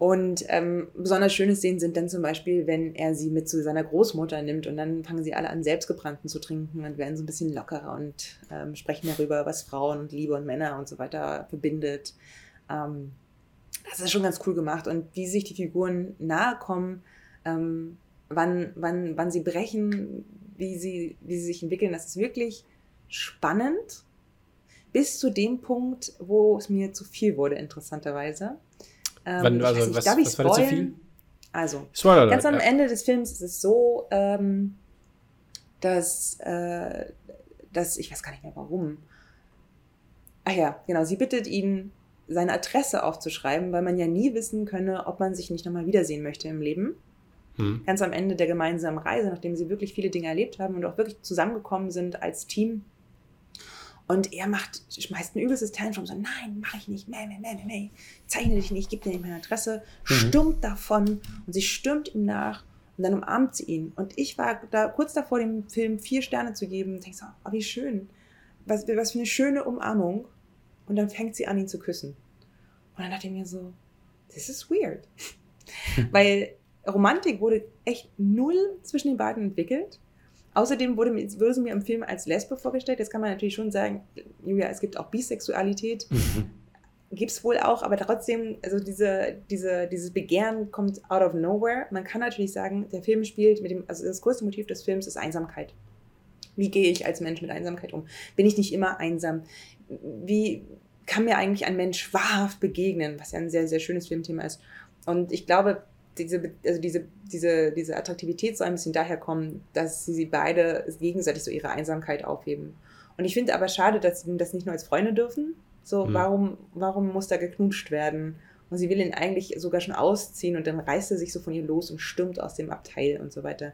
Und ähm, besonders schöne Szenen sind dann zum Beispiel, wenn er sie mit zu seiner Großmutter nimmt und dann fangen sie alle an, selbstgebrannten zu trinken und werden so ein bisschen lockerer und ähm, sprechen darüber, was Frauen und Liebe und Männer und so weiter verbindet. Ähm, das ist schon ganz cool gemacht und wie sich die Figuren nahe kommen, ähm, wann, wann, wann sie brechen, wie sie, wie sie sich entwickeln, das ist wirklich spannend bis zu dem Punkt, wo es mir zu viel wurde, interessanterweise. Ähm, Wann, also, nicht, was, darf ich was war zu viel? Also, Spoiler ganz am ja. Ende des Films ist es so, ähm, dass, äh, dass, ich weiß gar nicht mehr warum. Ach ja, genau, sie bittet ihn, seine Adresse aufzuschreiben, weil man ja nie wissen könne, ob man sich nicht nochmal wiedersehen möchte im Leben. Hm. Ganz am Ende der gemeinsamen Reise, nachdem sie wirklich viele Dinge erlebt haben und auch wirklich zusammengekommen sind als Team, und er macht, schmeißt ein übelstes Tantrum, so, nein, mache ich nicht, meh, meh, meh, meh, zeichne dich nicht, gib dir nicht meine Adresse, mhm. stürmt davon und sie stürmt ihm nach und dann umarmt sie ihn. Und ich war da kurz davor, dem Film vier Sterne zu geben und denke so, oh, wie schön, was, was für eine schöne Umarmung. Und dann fängt sie an, ihn zu küssen. Und dann dachte ich mir so, this is weird. Weil Romantik wurde echt null zwischen den beiden entwickelt. Außerdem wurde, wurde sie mir im Film als Lesbe vorgestellt. Jetzt kann man natürlich schon sagen, Julia, es gibt auch Bisexualität. Mhm. Gibt es wohl auch, aber trotzdem, also diese, diese, dieses Begehren kommt out of nowhere. Man kann natürlich sagen, der Film spielt mit dem, also das größte Motiv des Films ist Einsamkeit. Wie gehe ich als Mensch mit Einsamkeit um? Bin ich nicht immer einsam? Wie, kann mir eigentlich ein Mensch wahrhaft begegnen, was ja ein sehr, sehr schönes Filmthema ist. Und ich glaube, diese, also diese, diese, diese Attraktivität soll ein bisschen daher kommen, dass sie, sie beide gegenseitig so ihre Einsamkeit aufheben. Und ich finde aber schade, dass sie das nicht nur als Freunde dürfen. So, mhm. warum, warum muss da geknutscht werden? Und sie will ihn eigentlich sogar schon ausziehen und dann reißt er sich so von ihr los und stürmt aus dem Abteil und so weiter.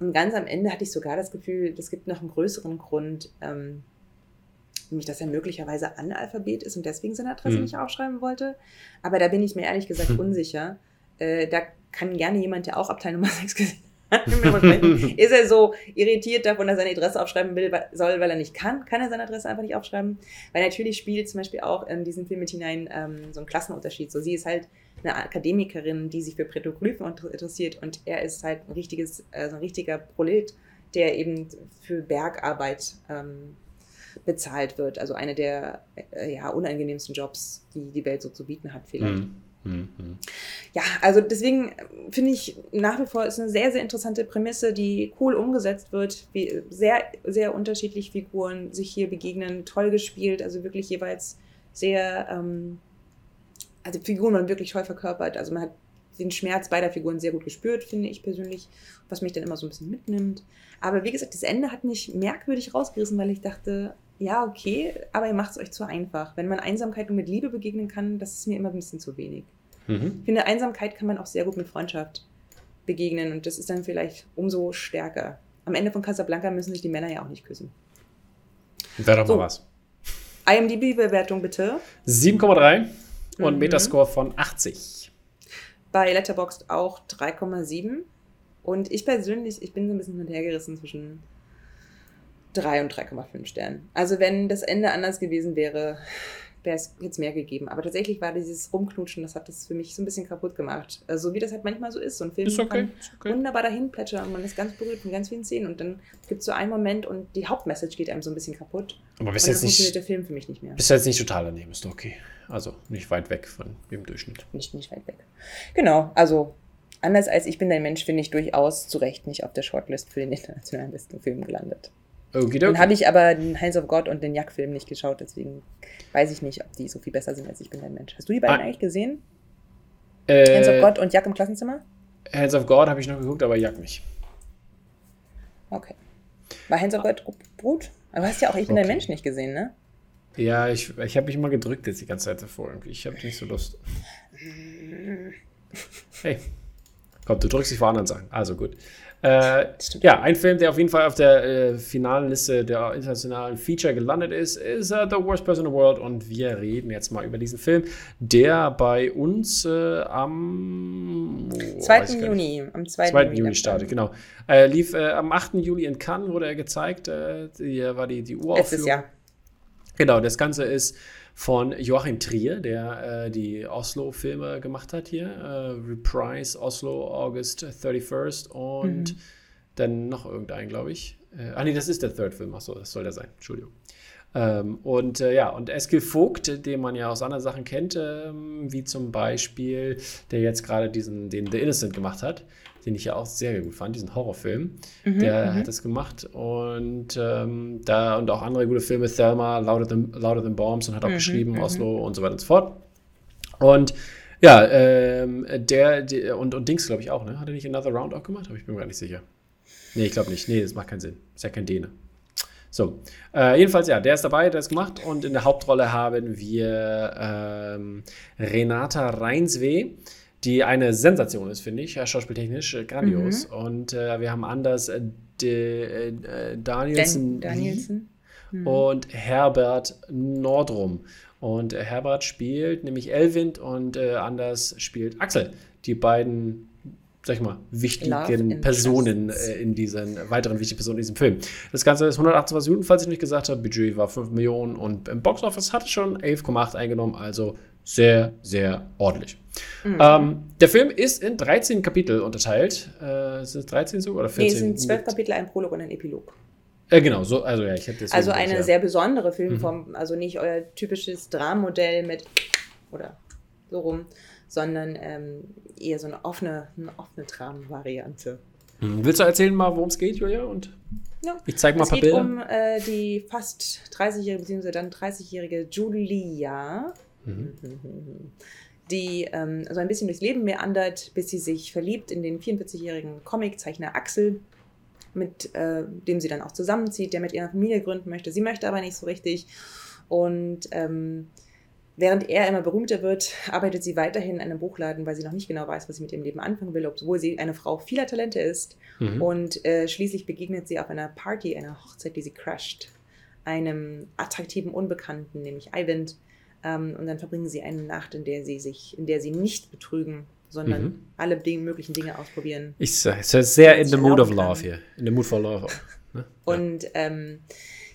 Und ganz am Ende hatte ich sogar das Gefühl, es gibt noch einen größeren Grund, ähm, nämlich dass er möglicherweise Analphabet ist und deswegen seine Adresse mhm. nicht aufschreiben wollte. Aber da bin ich mir ehrlich gesagt unsicher. Äh, da kann gerne jemand, der auch Abteil Nummer 6 gesehen hat, ist er so irritiert davon, dass er seine Adresse aufschreiben will, soll, weil er nicht kann, kann er seine Adresse einfach nicht aufschreiben. Weil natürlich spielt zum Beispiel auch in diesen Film mit hinein ähm, so ein Klassenunterschied. So, sie ist halt eine Akademikerin, die sich für Petroglyphen interessiert und er ist halt ein richtiges, also ein richtiger Prolet, der eben für Bergarbeit ähm, bezahlt wird. Also eine der äh, ja, unangenehmsten Jobs, die die Welt so zu bieten hat, vielleicht. Mhm. Ja, also deswegen äh, finde ich nach wie vor ist eine sehr, sehr interessante Prämisse, die cool umgesetzt wird, wie sehr, sehr unterschiedlich Figuren sich hier begegnen, toll gespielt, also wirklich jeweils sehr, ähm, also Figuren waren wirklich toll verkörpert, also man hat den Schmerz beider Figuren sehr gut gespürt, finde ich persönlich, was mich dann immer so ein bisschen mitnimmt. Aber wie gesagt, das Ende hat mich merkwürdig rausgerissen, weil ich dachte, ja, okay, aber ihr macht es euch zu einfach. Wenn man Einsamkeit nur mit Liebe begegnen kann, das ist mir immer ein bisschen zu wenig. Mhm. Ich finde, Einsamkeit kann man auch sehr gut mit Freundschaft begegnen und das ist dann vielleicht umso stärker. Am Ende von Casablanca müssen sich die Männer ja auch nicht küssen. Wäre doch so. mal was. IMDb-Bewertung bitte. 7,3 und mhm. Metascore von 80. Bei Letterboxd auch 3,7. Und ich persönlich, ich bin so ein bisschen hinterhergerissen zwischen 3 und 3,5 Sternen. Also wenn das Ende anders gewesen wäre, wäre es jetzt mehr gegeben. Aber tatsächlich war dieses Rumknutschen, das hat das für mich so ein bisschen kaputt gemacht. Also, so wie das halt manchmal so ist. So ein Film ist okay, kann okay. wunderbar dahin plätschern und man ist ganz berührt von ganz vielen Szenen und dann gibt es so einen Moment und die Hauptmessage geht einem so ein bisschen kaputt. Aber bis jetzt nicht, der Film für mich nicht mehr. Bist jetzt nicht total daneben, ist okay. Also nicht weit weg von dem Durchschnitt. Nicht, nicht weit weg. Genau, also anders als ich bin dein Mensch, finde ich durchaus zu Recht nicht auf der Shortlist für den internationalen besten Film gelandet. Okay, Dann habe ich aber den Hands of God und den Jack-Film nicht geschaut, deswegen weiß ich nicht, ob die so viel besser sind als ich bin ein Mensch. Hast du die beiden ah. eigentlich gesehen? Äh, Hands of God und Jack im Klassenzimmer? Hands of God habe ich noch geguckt, aber Jack nicht. Okay. War Hands of God gut? Aber du hast ja auch Ich bin okay. ein Mensch nicht gesehen, ne? Ja, ich, ich habe mich mal gedrückt jetzt die ganze Zeit davor irgendwie. Ich habe nicht so Lust. Hey, komm, du drückst dich vor anderen Sachen. Also gut. Äh, ja, ein Film, der auf jeden Fall auf der äh, finalen Liste der internationalen Feature gelandet ist, ist uh, The Worst Person in the World. Und wir reden jetzt mal über diesen Film, der bei uns äh, am oh, 2. Juni, am 2. 2. Juni startet, genau. Äh, lief äh, am 8. Juli in Cannes, wurde er gezeigt. hier war die, die Uraufführung. Letztes Jahr. Genau, das Ganze ist von Joachim Trier, der äh, die Oslo-Filme gemacht hat hier. Äh, Reprise, Oslo, August 31st und mhm. dann noch irgendein, glaube ich. Äh, ah nee, das ist der Third-Film, achso, das soll der sein, Entschuldigung. Ähm, und äh, ja, und Eskil Vogt, den man ja aus anderen Sachen kennt, ähm, wie zum Beispiel, der jetzt gerade diesen, den The Innocent gemacht hat, den ich ja auch sehr gut fand, diesen Horrorfilm. Mhm, der mhm. hat das gemacht und ähm, da und auch andere gute Filme, Thelma, Louder Than, Louder Than Bombs und hat auch mhm, geschrieben, mhm. Oslo und so weiter und so fort. Und ja, ähm, der, der, und, und Dings, glaube ich, auch, ne? Hat er nicht Another Round auch gemacht? Aber ich bin mir gar nicht sicher. Nee, ich glaube nicht. Nee, das macht keinen Sinn. Ist ja kein Däne. So, äh, jedenfalls, ja, der ist dabei, der ist gemacht und in der Hauptrolle haben wir ähm, Renata Reinsweh die eine Sensation ist, finde ich, schauspieltechnisch äh, grandios. Mhm. Und äh, wir haben Anders äh, De, äh, Danielsen, Dan Danielsen. Mhm. und Herbert Nordrum. Und Herbert spielt nämlich Elwind und Anders spielt Axel. Die beiden sag ich mal, wichtigen Personen äh, in diesen, weiteren wichtigen Personen in diesem Film. Das Ganze ist 128 Minuten, falls ich nicht gesagt habe. Budget war 5 Millionen und im Boxoffice hat es schon 11,8 eingenommen, also sehr, sehr ordentlich. Mhm. Ähm, der Film ist in 13 Kapitel unterteilt. Äh, sind es 13 so oder 14? Nee, es sind 12 Kapitel, ein Prolog und ein Epilog. Äh, genau, so, also ja, ich hätte Also eine ja. sehr besondere Filmform, mhm. also nicht euer typisches Drammodell mit oder so rum, sondern ähm, eher so eine offene, eine offene Dramenvariante. Hm. Willst du erzählen mal, worum es geht, Julia? Und Ja. ich zeige mal Es ein paar geht Bilder. um äh, die fast 30-jährige, beziehungsweise dann 30-jährige Julia, Mhm. die ähm, so ein bisschen durchs Leben meandert, bis sie sich verliebt in den 44-jährigen Comiczeichner Axel, mit äh, dem sie dann auch zusammenzieht, der mit ihrer Familie gründen möchte. Sie möchte aber nicht so richtig. Und ähm, während er immer berühmter wird, arbeitet sie weiterhin in einem Buchladen, weil sie noch nicht genau weiß, was sie mit ihrem Leben anfangen will, obwohl sie eine Frau vieler Talente ist. Mhm. Und äh, schließlich begegnet sie auf einer Party, einer Hochzeit, die sie crasht, einem attraktiven Unbekannten, nämlich Ivan. Ähm, und dann verbringen sie eine Nacht, in der sie sich, in der sie nicht betrügen, sondern Mhm. alle Ding, möglichen Dinge ausprobieren. Ich sag, es ist sehr in the mood of love hier. In the mood for love. Ne? Und ähm,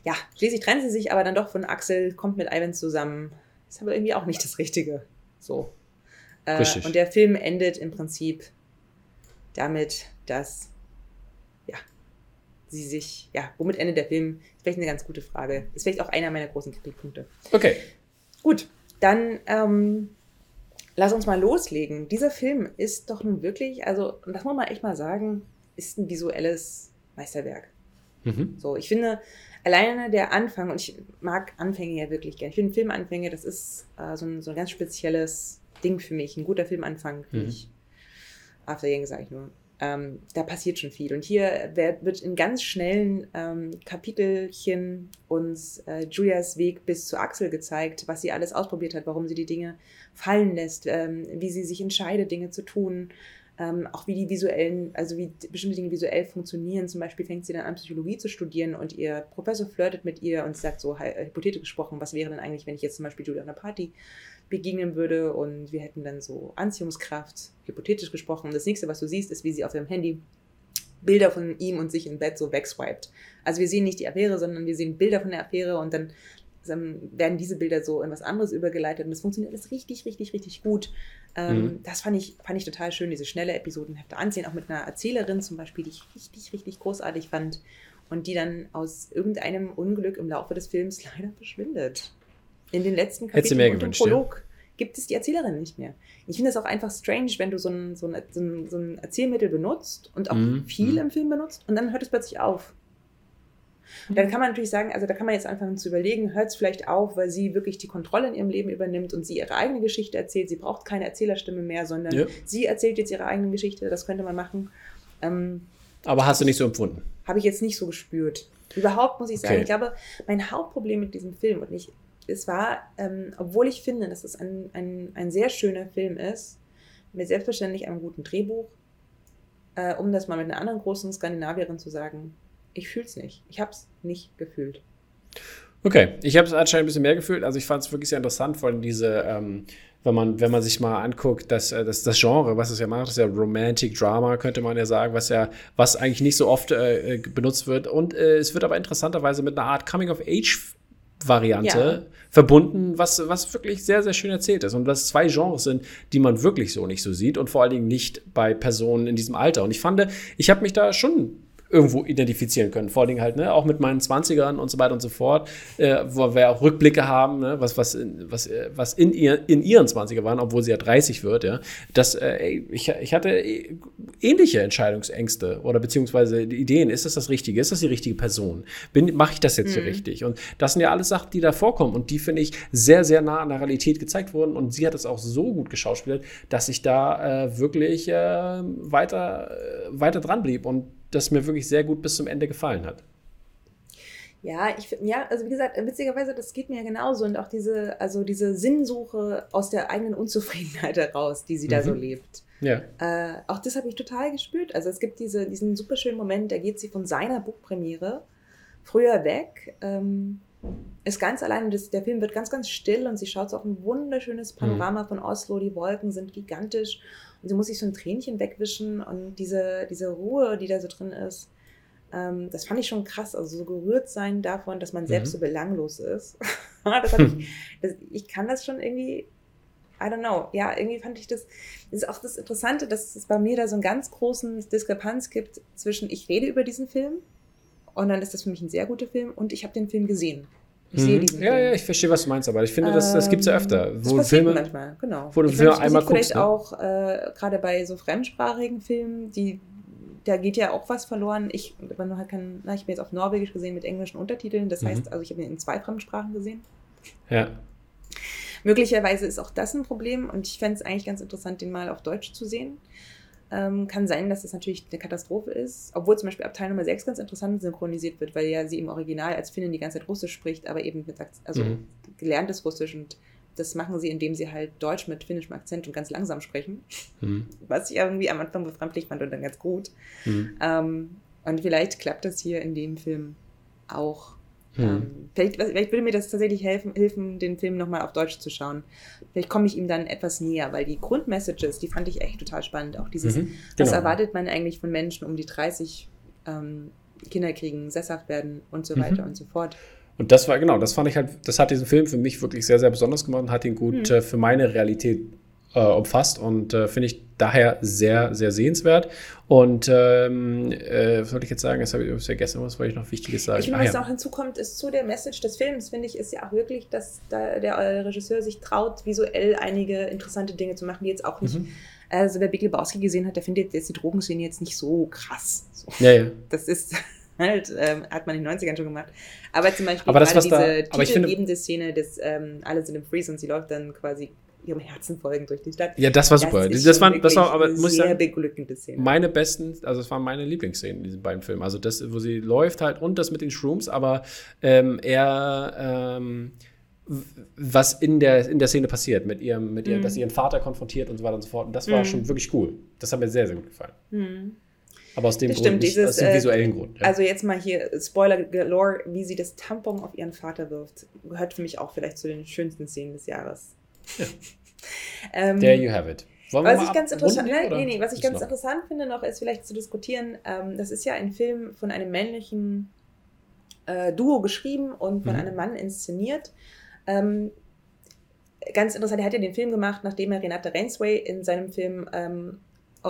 ja, schließlich trennen sie sich aber dann doch von Axel, kommt mit Ivan zusammen. Ist aber irgendwie auch nicht das Richtige. So. Äh, Richtig. und der Film endet im Prinzip damit, dass ja, sie sich, ja, womit endet der Film? Ist vielleicht eine ganz gute Frage. Ist vielleicht auch einer meiner großen Kritikpunkte. Okay. Gut, dann ähm, lass uns mal loslegen. Dieser Film ist doch nun wirklich, also, das muss man echt mal sagen, ist ein visuelles Meisterwerk. Mhm. So, ich finde alleine der Anfang, und ich mag Anfänge ja wirklich gerne. Ich finde Filmanfänge, das ist äh, so, ein, so ein ganz spezielles Ding für mich. Ein guter Filmanfang, Mhm. ich. After Yang sage ich nur. Ähm, da passiert schon viel. Und hier wird, wird in ganz schnellen ähm, Kapitelchen uns äh, Julias Weg bis zu Axel gezeigt, was sie alles ausprobiert hat, warum sie die Dinge fallen lässt, ähm, wie sie sich entscheidet, Dinge zu tun, ähm, auch wie die visuellen, also wie bestimmte Dinge visuell funktionieren. Zum Beispiel fängt sie dann an, Psychologie zu studieren und ihr Professor flirtet mit ihr und sagt so, hy- hypothetisch gesprochen, was wäre denn eigentlich, wenn ich jetzt zum Beispiel Julia auf einer Party begegnen würde und wir hätten dann so Anziehungskraft, hypothetisch gesprochen. Und das nächste, was du siehst, ist, wie sie auf ihrem Handy Bilder von ihm und sich im Bett so wegswiped. Also wir sehen nicht die Affäre, sondern wir sehen Bilder von der Affäre und dann werden diese Bilder so in was anderes übergeleitet und das funktioniert alles richtig, richtig, richtig gut. Ähm, Mhm. Das fand ich, fand ich total schön, diese schnelle Episodenhefte ansehen, auch mit einer Erzählerin zum Beispiel, die ich richtig, richtig großartig fand und die dann aus irgendeinem Unglück im Laufe des Films leider verschwindet. In den letzten Kapiteln mehr und im gewünscht, ja? Prolog gibt es die Erzählerin nicht mehr. Ich finde es auch einfach strange, wenn du so ein, so, ein, so, ein, so ein Erzählmittel benutzt und auch Mhm, viel mhm. im Film benutzt und dann hört es plötzlich auf. Und dann kann man natürlich sagen, also da kann man jetzt anfangen zu überlegen, hört es vielleicht auf, weil sie wirklich die Kontrolle in ihrem Leben übernimmt und sie ihre eigene Geschichte erzählt. Sie braucht keine Erzählerstimme mehr, sondern Ja. sie erzählt jetzt ihre eigene Geschichte. Das könnte man machen. Ähm, Aber hast du nicht so empfunden? habe ich jetzt nicht so gespürt. Überhaupt muss ich sagen. Okay. Ich glaube, mein Hauptproblem mit diesem Film, und ich, es war, ähm, obwohl ich finde, dass es ein, ein, ein sehr schöner Film ist, mit selbstverständlich einem guten Drehbuch, äh, um das mal mit einer anderen großen Skandinavierin zu sagen, ich fühle es nicht. Ich habe es nicht gefühlt. Okay, ich habe es anscheinend ein bisschen mehr gefühlt. Also ich fand es wirklich sehr interessant, vor allem diese, ähm, wenn man, wenn man sich mal anguckt, dass, äh, das, das Genre, was es ja macht, ist ja Romantic Drama, könnte man ja sagen, was ja, was eigentlich nicht so oft äh, äh, benutzt wird. Und äh, es wird aber interessanterweise mit einer Art Coming-of-Age-Variante Ja. verbunden, was, was wirklich sehr, sehr schön erzählt ist. Und dass es zwei Genres sind, die man wirklich so nicht so sieht und vor allen Dingen nicht bei Personen in diesem Alter. Und ich fand, ich habe mich da schon irgendwo identifizieren können. Vor allen Dingen halt, ne, auch mit meinen 20ern und so weiter und so fort, äh, wo wir auch Rückblicke haben, ne, was, was, in, was, äh, was in, ihr, in ihren 20er waren, obwohl sie ja 30 wird, ja. Das, äh, ich, ich hatte äh, ähnliche Entscheidungsängste oder beziehungsweise Ideen, ist das das Richtige, ist das die richtige Person? Mache ich das jetzt hier richtig? Und das sind ja alles Sachen, die da vorkommen und die, finde ich, sehr, sehr nah an der Realität gezeigt wurden und sie hat es auch so gut geschauspielt, dass ich da äh, wirklich äh, weiter, äh, weiter dran blieb und das mir wirklich sehr gut bis zum Ende gefallen hat. Ja, ich ja, also wie gesagt, witzigerweise, das geht mir ja genauso und auch diese, also diese Sinnsuche aus der eigenen Unzufriedenheit heraus, die sie da Mhm. so lebt. Ja. Äh, auch das habe ich total gespürt. Also es gibt diese, diesen super schönen Moment, da geht sie von seiner Buchpremiere früher weg, ähm, ist ganz allein das, der Film wird ganz, ganz still und sie schaut so auf ein wunderschönes Panorama von Oslo, die Wolken sind gigantisch und sie muss sich so ein Tränchen wegwischen und diese, diese Ruhe, die da so drin ist, ähm, das fand ich schon krass, also so gerührt sein davon, dass man selbst Mhm. so belanglos ist. ich, das, ich kann das schon irgendwie, I don't know, ja, irgendwie fand ich das, das ist auch das Interessante, dass es bei mir da so einen ganz großen Diskrepanz gibt zwischen ich rede über diesen Film und dann ist das für mich ein sehr guter Film und ich habe den Film gesehen. Ich sehe Mhm. diesen Ja, Film. ja, ich verstehe, was du meinst, aber ich finde, das, das gibt es ja Ähm, öfter. Das Wo passiert Filme, manchmal, genau. wo du ich Filme meine, einmal vielleicht guckst, ne? auch äh, gerade bei so fremdsprachigen Filmen, die da geht ja auch was verloren. Ich, man halt kann, na, ich habe jetzt auf Norwegisch gesehen mit englischen Untertiteln. Das Mhm. heißt, also ich habe ihn in zwei Fremdsprachen gesehen. Ja. Möglicherweise ist auch das ein Problem und ich fände es eigentlich ganz interessant, den mal auf Deutsch zu sehen. Ähm, kann sein, dass das natürlich eine Katastrophe ist, obwohl zum Beispiel ab Teil Nummer 6 ganz interessant synchronisiert wird, weil ja sie im Original als Finnin die ganze Zeit Russisch spricht, aber eben mit Akz- also Mhm. gelerntes Russisch und das machen sie, indem sie halt Deutsch mit finnischem Akzent und ganz langsam sprechen, Mhm. was ich irgendwie am Anfang befremdlich fand und dann ganz gut. Mhm. Ähm, und vielleicht klappt das hier in dem Film auch. Mhm. Ähm, vielleicht, vielleicht würde mir das tatsächlich helfen, helfen den Film nochmal auf Deutsch zu schauen. Vielleicht komme ich ihm dann etwas näher, weil die Grundmessages, die fand ich echt total spannend. Auch dieses, Mhm. was Genau. erwartet man eigentlich von Menschen um die 30, ähm, Kinder kriegen, sesshaft werden und so Mhm. weiter und so fort. Und das war, genau, das fand ich halt, das hat diesen Film für mich wirklich sehr, sehr besonders gemacht und hat ihn gut Mhm. äh, für meine Realität äh, umfasst und äh, finde ich daher sehr, sehr sehenswert. Und ähm, äh, was wollte ich jetzt sagen? Das habe ich vergessen, was wollte ich noch Wichtiges sagen? Ich finde, Ah, was ja. auch hinzukommt, ist zu der Message des Films, finde ich, ist ja auch wirklich, dass da der äh, Regisseur sich traut, visuell einige interessante Dinge zu machen, die jetzt auch nicht. Mhm. Also, wer Big Lebowski gesehen hat, der findet jetzt die Drogenszene jetzt nicht so krass. So. Ja, ja. Das ist halt, ähm, hat man in den 90ern schon gemacht. Aber zum Beispiel Aber das, da- diese finde- titelgebende Szene, des, ähm, alle sind im Freeze und sie läuft dann quasi ihrem Herzen folgend durch die Stadt. Ja, das war super. Das, ist das, schon war, das war, aber eine muss ich sehr sagen, beglückende Szene. meine besten, also es waren meine Lieblingsszenen in diesen beiden Filmen. Also das, wo sie läuft halt und das mit den Shrooms, aber ähm, eher ähm, was in der, in der Szene passiert, mit ihrem, mit ihrem, Mhm. dass sie ihren Vater konfrontiert und so weiter und so fort. Und das war Mhm. schon wirklich cool. Das hat mir sehr, sehr gut gefallen. Hm. Aber aus dem Grund, stimmt, nicht, dieses, aus dem äh, visuellen Grund. Ja. Also jetzt mal hier Spoiler galore, wie sie das Tampon auf ihren Vater wirft, gehört für mich auch vielleicht zu den schönsten Szenen des Jahres. Ja. ähm, There you have it. Wollen was ich ganz interessant, nein, nee, nee, was ich ganz noch? interessant finde noch, ist vielleicht zu diskutieren. Ähm, das ist ja ein Film von einem männlichen äh, Duo geschrieben und von Mhm. einem Mann inszeniert. Ähm, ganz interessant, er hat ja den Film gemacht, nachdem er Renate Rainsway in seinem Film ähm,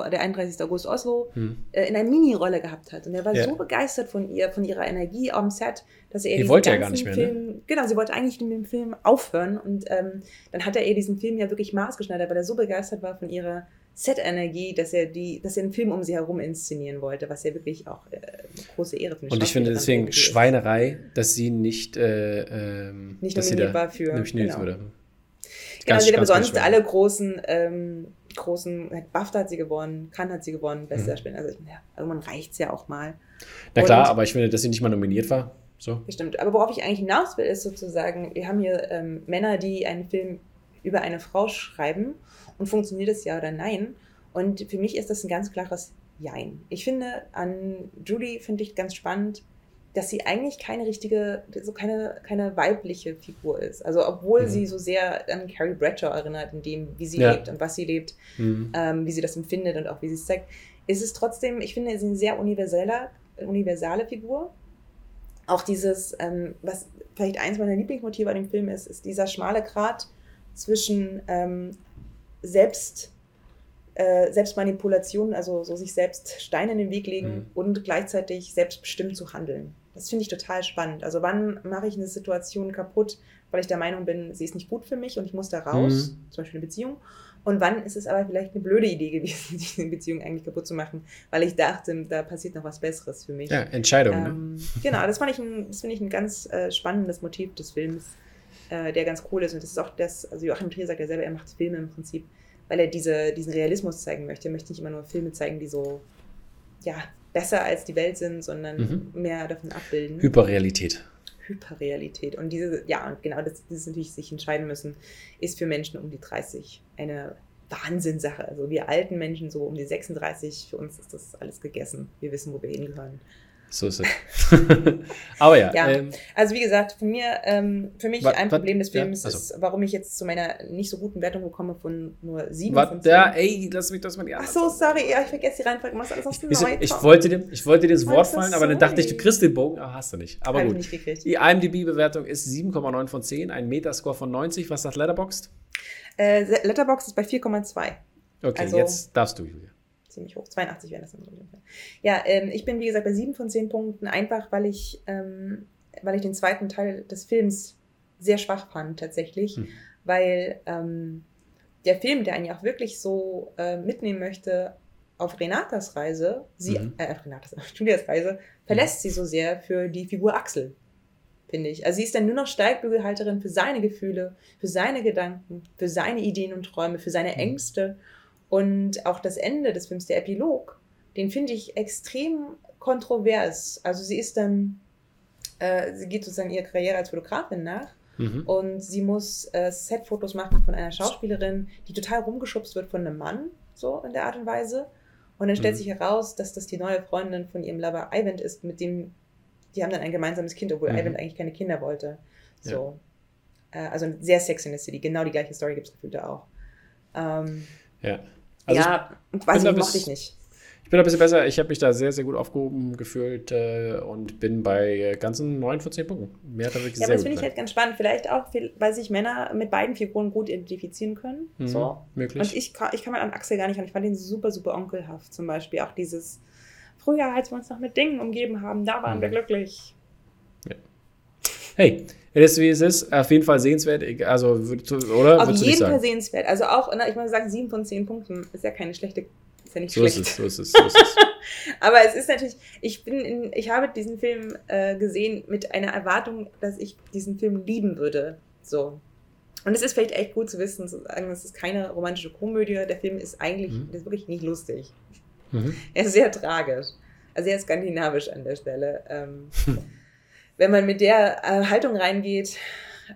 der 31. August Oslo Hm. äh, in einer Mini-Rolle gehabt hat. Und er war Ja. so begeistert von ihr, von ihrer Energie am Set, dass er Die diesen wollte er gar nicht mehr, ne? Film, genau, sie wollte eigentlich mit dem Film aufhören und ähm, dann hat er ihr diesen Film ja wirklich maßgeschneidert, weil er so begeistert war von ihrer Set-Energie, dass er die, dass er einen Film um sie herum inszenieren wollte, was ja wirklich auch äh, eine große Ehre für eine Und ich finde deswegen ist. Schweinerei, dass sie nicht, äh, ähm, Nicht dass sie da für- nominiert genau. wurde. Genau, Ganz- sie hat ganz, ganz sonst alle großen, ähm, großen, BAFTA hat sie gewonnen, Cannes hat sie gewonnen, beste Mhm. Darstellerin. Also ja, irgendwann reicht es ja auch mal. Na klar, Und- aber ich finde, dass sie nicht mal nominiert war. So. Bestimmt. Aber worauf ich eigentlich hinaus will, ist sozusagen, wir haben hier ähm, Männer, die einen Film über eine Frau schreiben und funktioniert es ja oder nein. Und für mich ist das ein ganz klares Jein. Ich finde, an Julie finde ich ganz spannend, dass sie eigentlich keine richtige, so keine, keine weibliche Figur ist. Also obwohl Mhm. sie so sehr an Carrie Bradshaw erinnert, in dem, wie sie Ja. lebt und was sie lebt, Hm. ähm, wie sie das empfindet und auch wie sie es zeigt, ist es trotzdem, ich finde, sie ist eine sehr universeller, universale Figur. Auch dieses, ähm, was vielleicht eins meiner Lieblingsmotive an dem Film ist, ist dieser schmale Grat zwischen ähm, Selbst, äh, Selbstmanipulation, also so sich selbst Steine in den Weg legen Mhm. und gleichzeitig selbstbestimmt zu handeln. Das finde ich total spannend. Also wann mache ich eine Situation kaputt, weil ich der Meinung bin, sie ist nicht gut für mich und ich muss da raus, Mhm. zum Beispiel eine Beziehung. Und wann ist es aber vielleicht eine blöde Idee gewesen, diese Beziehung eigentlich kaputt zu machen, weil ich dachte, da passiert noch was Besseres für mich. Ja, Entscheidung. ne? Ähm, genau, das fand ich ein, das finde ich ein ganz äh, spannendes Motiv des Films, äh, der ganz cool ist. Und das ist auch das, also Joachim Trier sagt ja selber, er macht Filme im Prinzip, weil er diese, diesen Realismus zeigen möchte. Er möchte nicht immer nur Filme zeigen, die so, ja, besser als die Welt sind, sondern mehr davon abbilden. Hyperrealität. Hyperrealität. Und diese, ja, und genau das, das ist natürlich sich entscheiden müssen, ist für Menschen um die 30 eine Wahnsinnsache. Also wir alten Menschen so um die 36, für uns ist das alles gegessen. Wir wissen, wo wir hingehören. So ist es. Aber ja, Ja. Ähm, Also wie gesagt, für, mir, ähm, für mich ein Problem des ja, Films also. ist, warum ich jetzt zu meiner nicht so guten Wertung gekommen von nur 7 was, von 10. ja, ey, lass mich das mal die Ach so, sorry, ja, ich vergesse die Reihenfolge. Machst alles aus dem Ich, ich, wollte dir, ich wollte dir ins Wort fallen, aber dann dachte ich, du kriegst den Bogen, aber hast du nicht. Aber Hab ich gut. nicht gekriegt. Die IMDb-Bewertung ist 7,9 von 10, ein Metascore von 90. Was sagt Letterboxd? Äh, Letterboxd ist bei 4,2. Okay, Also- jetzt darfst du, Julia. Ziemlich hoch. 82 wären das dann ungefähr. Ja, ähm, ich bin wie gesagt bei 7 von 10 Punkten, einfach weil ich, ähm, weil ich den zweiten Teil des Films sehr schwach fand tatsächlich, Hm. weil ähm, der Film, der einen ja auch wirklich so äh, mitnehmen möchte, auf Renatas Reise, sie, Mhm. äh, Renatas, Julias Reise, verlässt sie so sehr für die Figur Axel, finde ich. Also sie ist dann nur noch Steigbügelhalterin für seine Gefühle, für seine Gedanken, für seine Ideen und Träume, für seine Mhm. Ängste. Und auch das Ende des Films, der Epilog, den finde ich extrem kontrovers. Also sie ist dann, äh, sie geht sozusagen ihrer Karriere als Fotografin nach Mhm. und sie muss äh, Setfotos machen von einer Schauspielerin, die total rumgeschubst wird von einem Mann, so in der Art und Weise. Und dann stellt Mhm. sich heraus, dass das die neue Freundin von ihrem Lover Ivan ist, mit dem, die haben dann ein gemeinsames Kind, obwohl Mhm. Ivan eigentlich keine Kinder wollte. So. Äh, also sehr Sex in the City, genau die gleiche Story gibt es gefühlt da auch. Ähm, Ja. Also ja, weiß bin ich, mochte ich nicht. Ich bin ein bisschen besser. Ich habe mich da sehr, sehr gut aufgehoben gefühlt äh, und bin bei äh, ganzen 9 von 10 Punkten. Mir hat er wirklich Ja, sehr aber das finde ich halt ganz spannend. Vielleicht auch, weil sich Männer mit beiden Figuren gut identifizieren können. Mhm, So. Möglich. Und ich, ich kann mal an Axel gar nicht an. Ich fand ihn super, super onkelhaft. Zum Beispiel auch dieses, früher, als wir uns noch mit Dingen umgeben haben, da waren Mhm. wir glücklich. hey, es ist wie es ist. Auf jeden Fall sehenswert. Also, oder? Auf jeden Fall sehenswert. Also auch, ich muss sagen, sieben von zehn Punkten ist ja keine schlechte, ist ja nicht So ist schlecht. es, so ist es, so ist es. Aber es ist natürlich, ich bin in, ich habe diesen Film äh, gesehen mit einer Erwartung, dass ich diesen Film lieben würde. So. Und es ist vielleicht echt gut zu wissen, zu sagen, es ist keine romantische Komödie. Der Film ist eigentlich, Mhm. ist wirklich nicht lustig. Mhm. Er ist sehr tragisch. Also sehr skandinavisch an der Stelle. Ähm, wenn man mit der äh, Haltung reingeht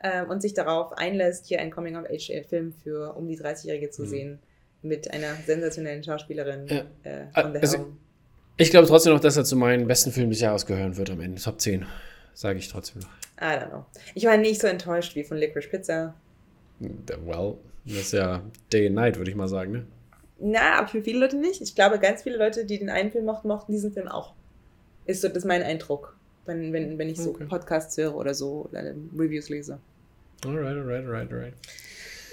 ähm, und sich darauf einlässt, hier einen Coming-of-Age-Film für um die 30-Jährige zu Mhm. sehen, mit einer sensationellen Schauspielerin Ja. äh, Ah, von der also-. Ich glaube trotzdem noch, dass er zu meinen besten Filmen des Jahres gehören wird am Ende. Top 10. Sage ich trotzdem noch. I don't know. Ich war nicht so enttäuscht wie von Licorice Pizza. Well, das ist ja Day and Night, würde ich mal sagen, ne? Na, aber für viele Leute nicht. Ich glaube, ganz viele Leute, die den einen Film mochten, mochten diesen Film auch. Ist so, das ist mein Eindruck, wenn, wenn, wenn ich so Okay. Podcasts höre oder so oder Reviews lese. Alright, alright, alright, alright.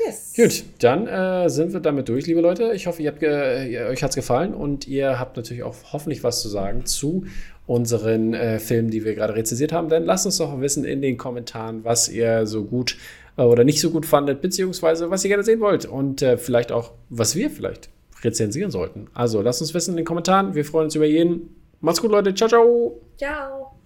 Yes. Gut, dann äh, sind wir damit durch, liebe Leute. Ich hoffe, ihr habt ge ihr, euch hat es gefallen und ihr habt natürlich auch hoffentlich was zu sagen zu unseren äh, Filmen, die wir gerade rezensiert haben. Dann lasst uns doch wissen in den Kommentaren, was ihr so gut äh, oder nicht so gut fandet, beziehungsweise was ihr gerne sehen wollt und äh, vielleicht auch, was wir vielleicht rezensieren sollten. Also lasst uns wissen in den Kommentaren. Wir freuen uns über jeden. Macht's gut, Leute. Ciao, ciao. Ciao.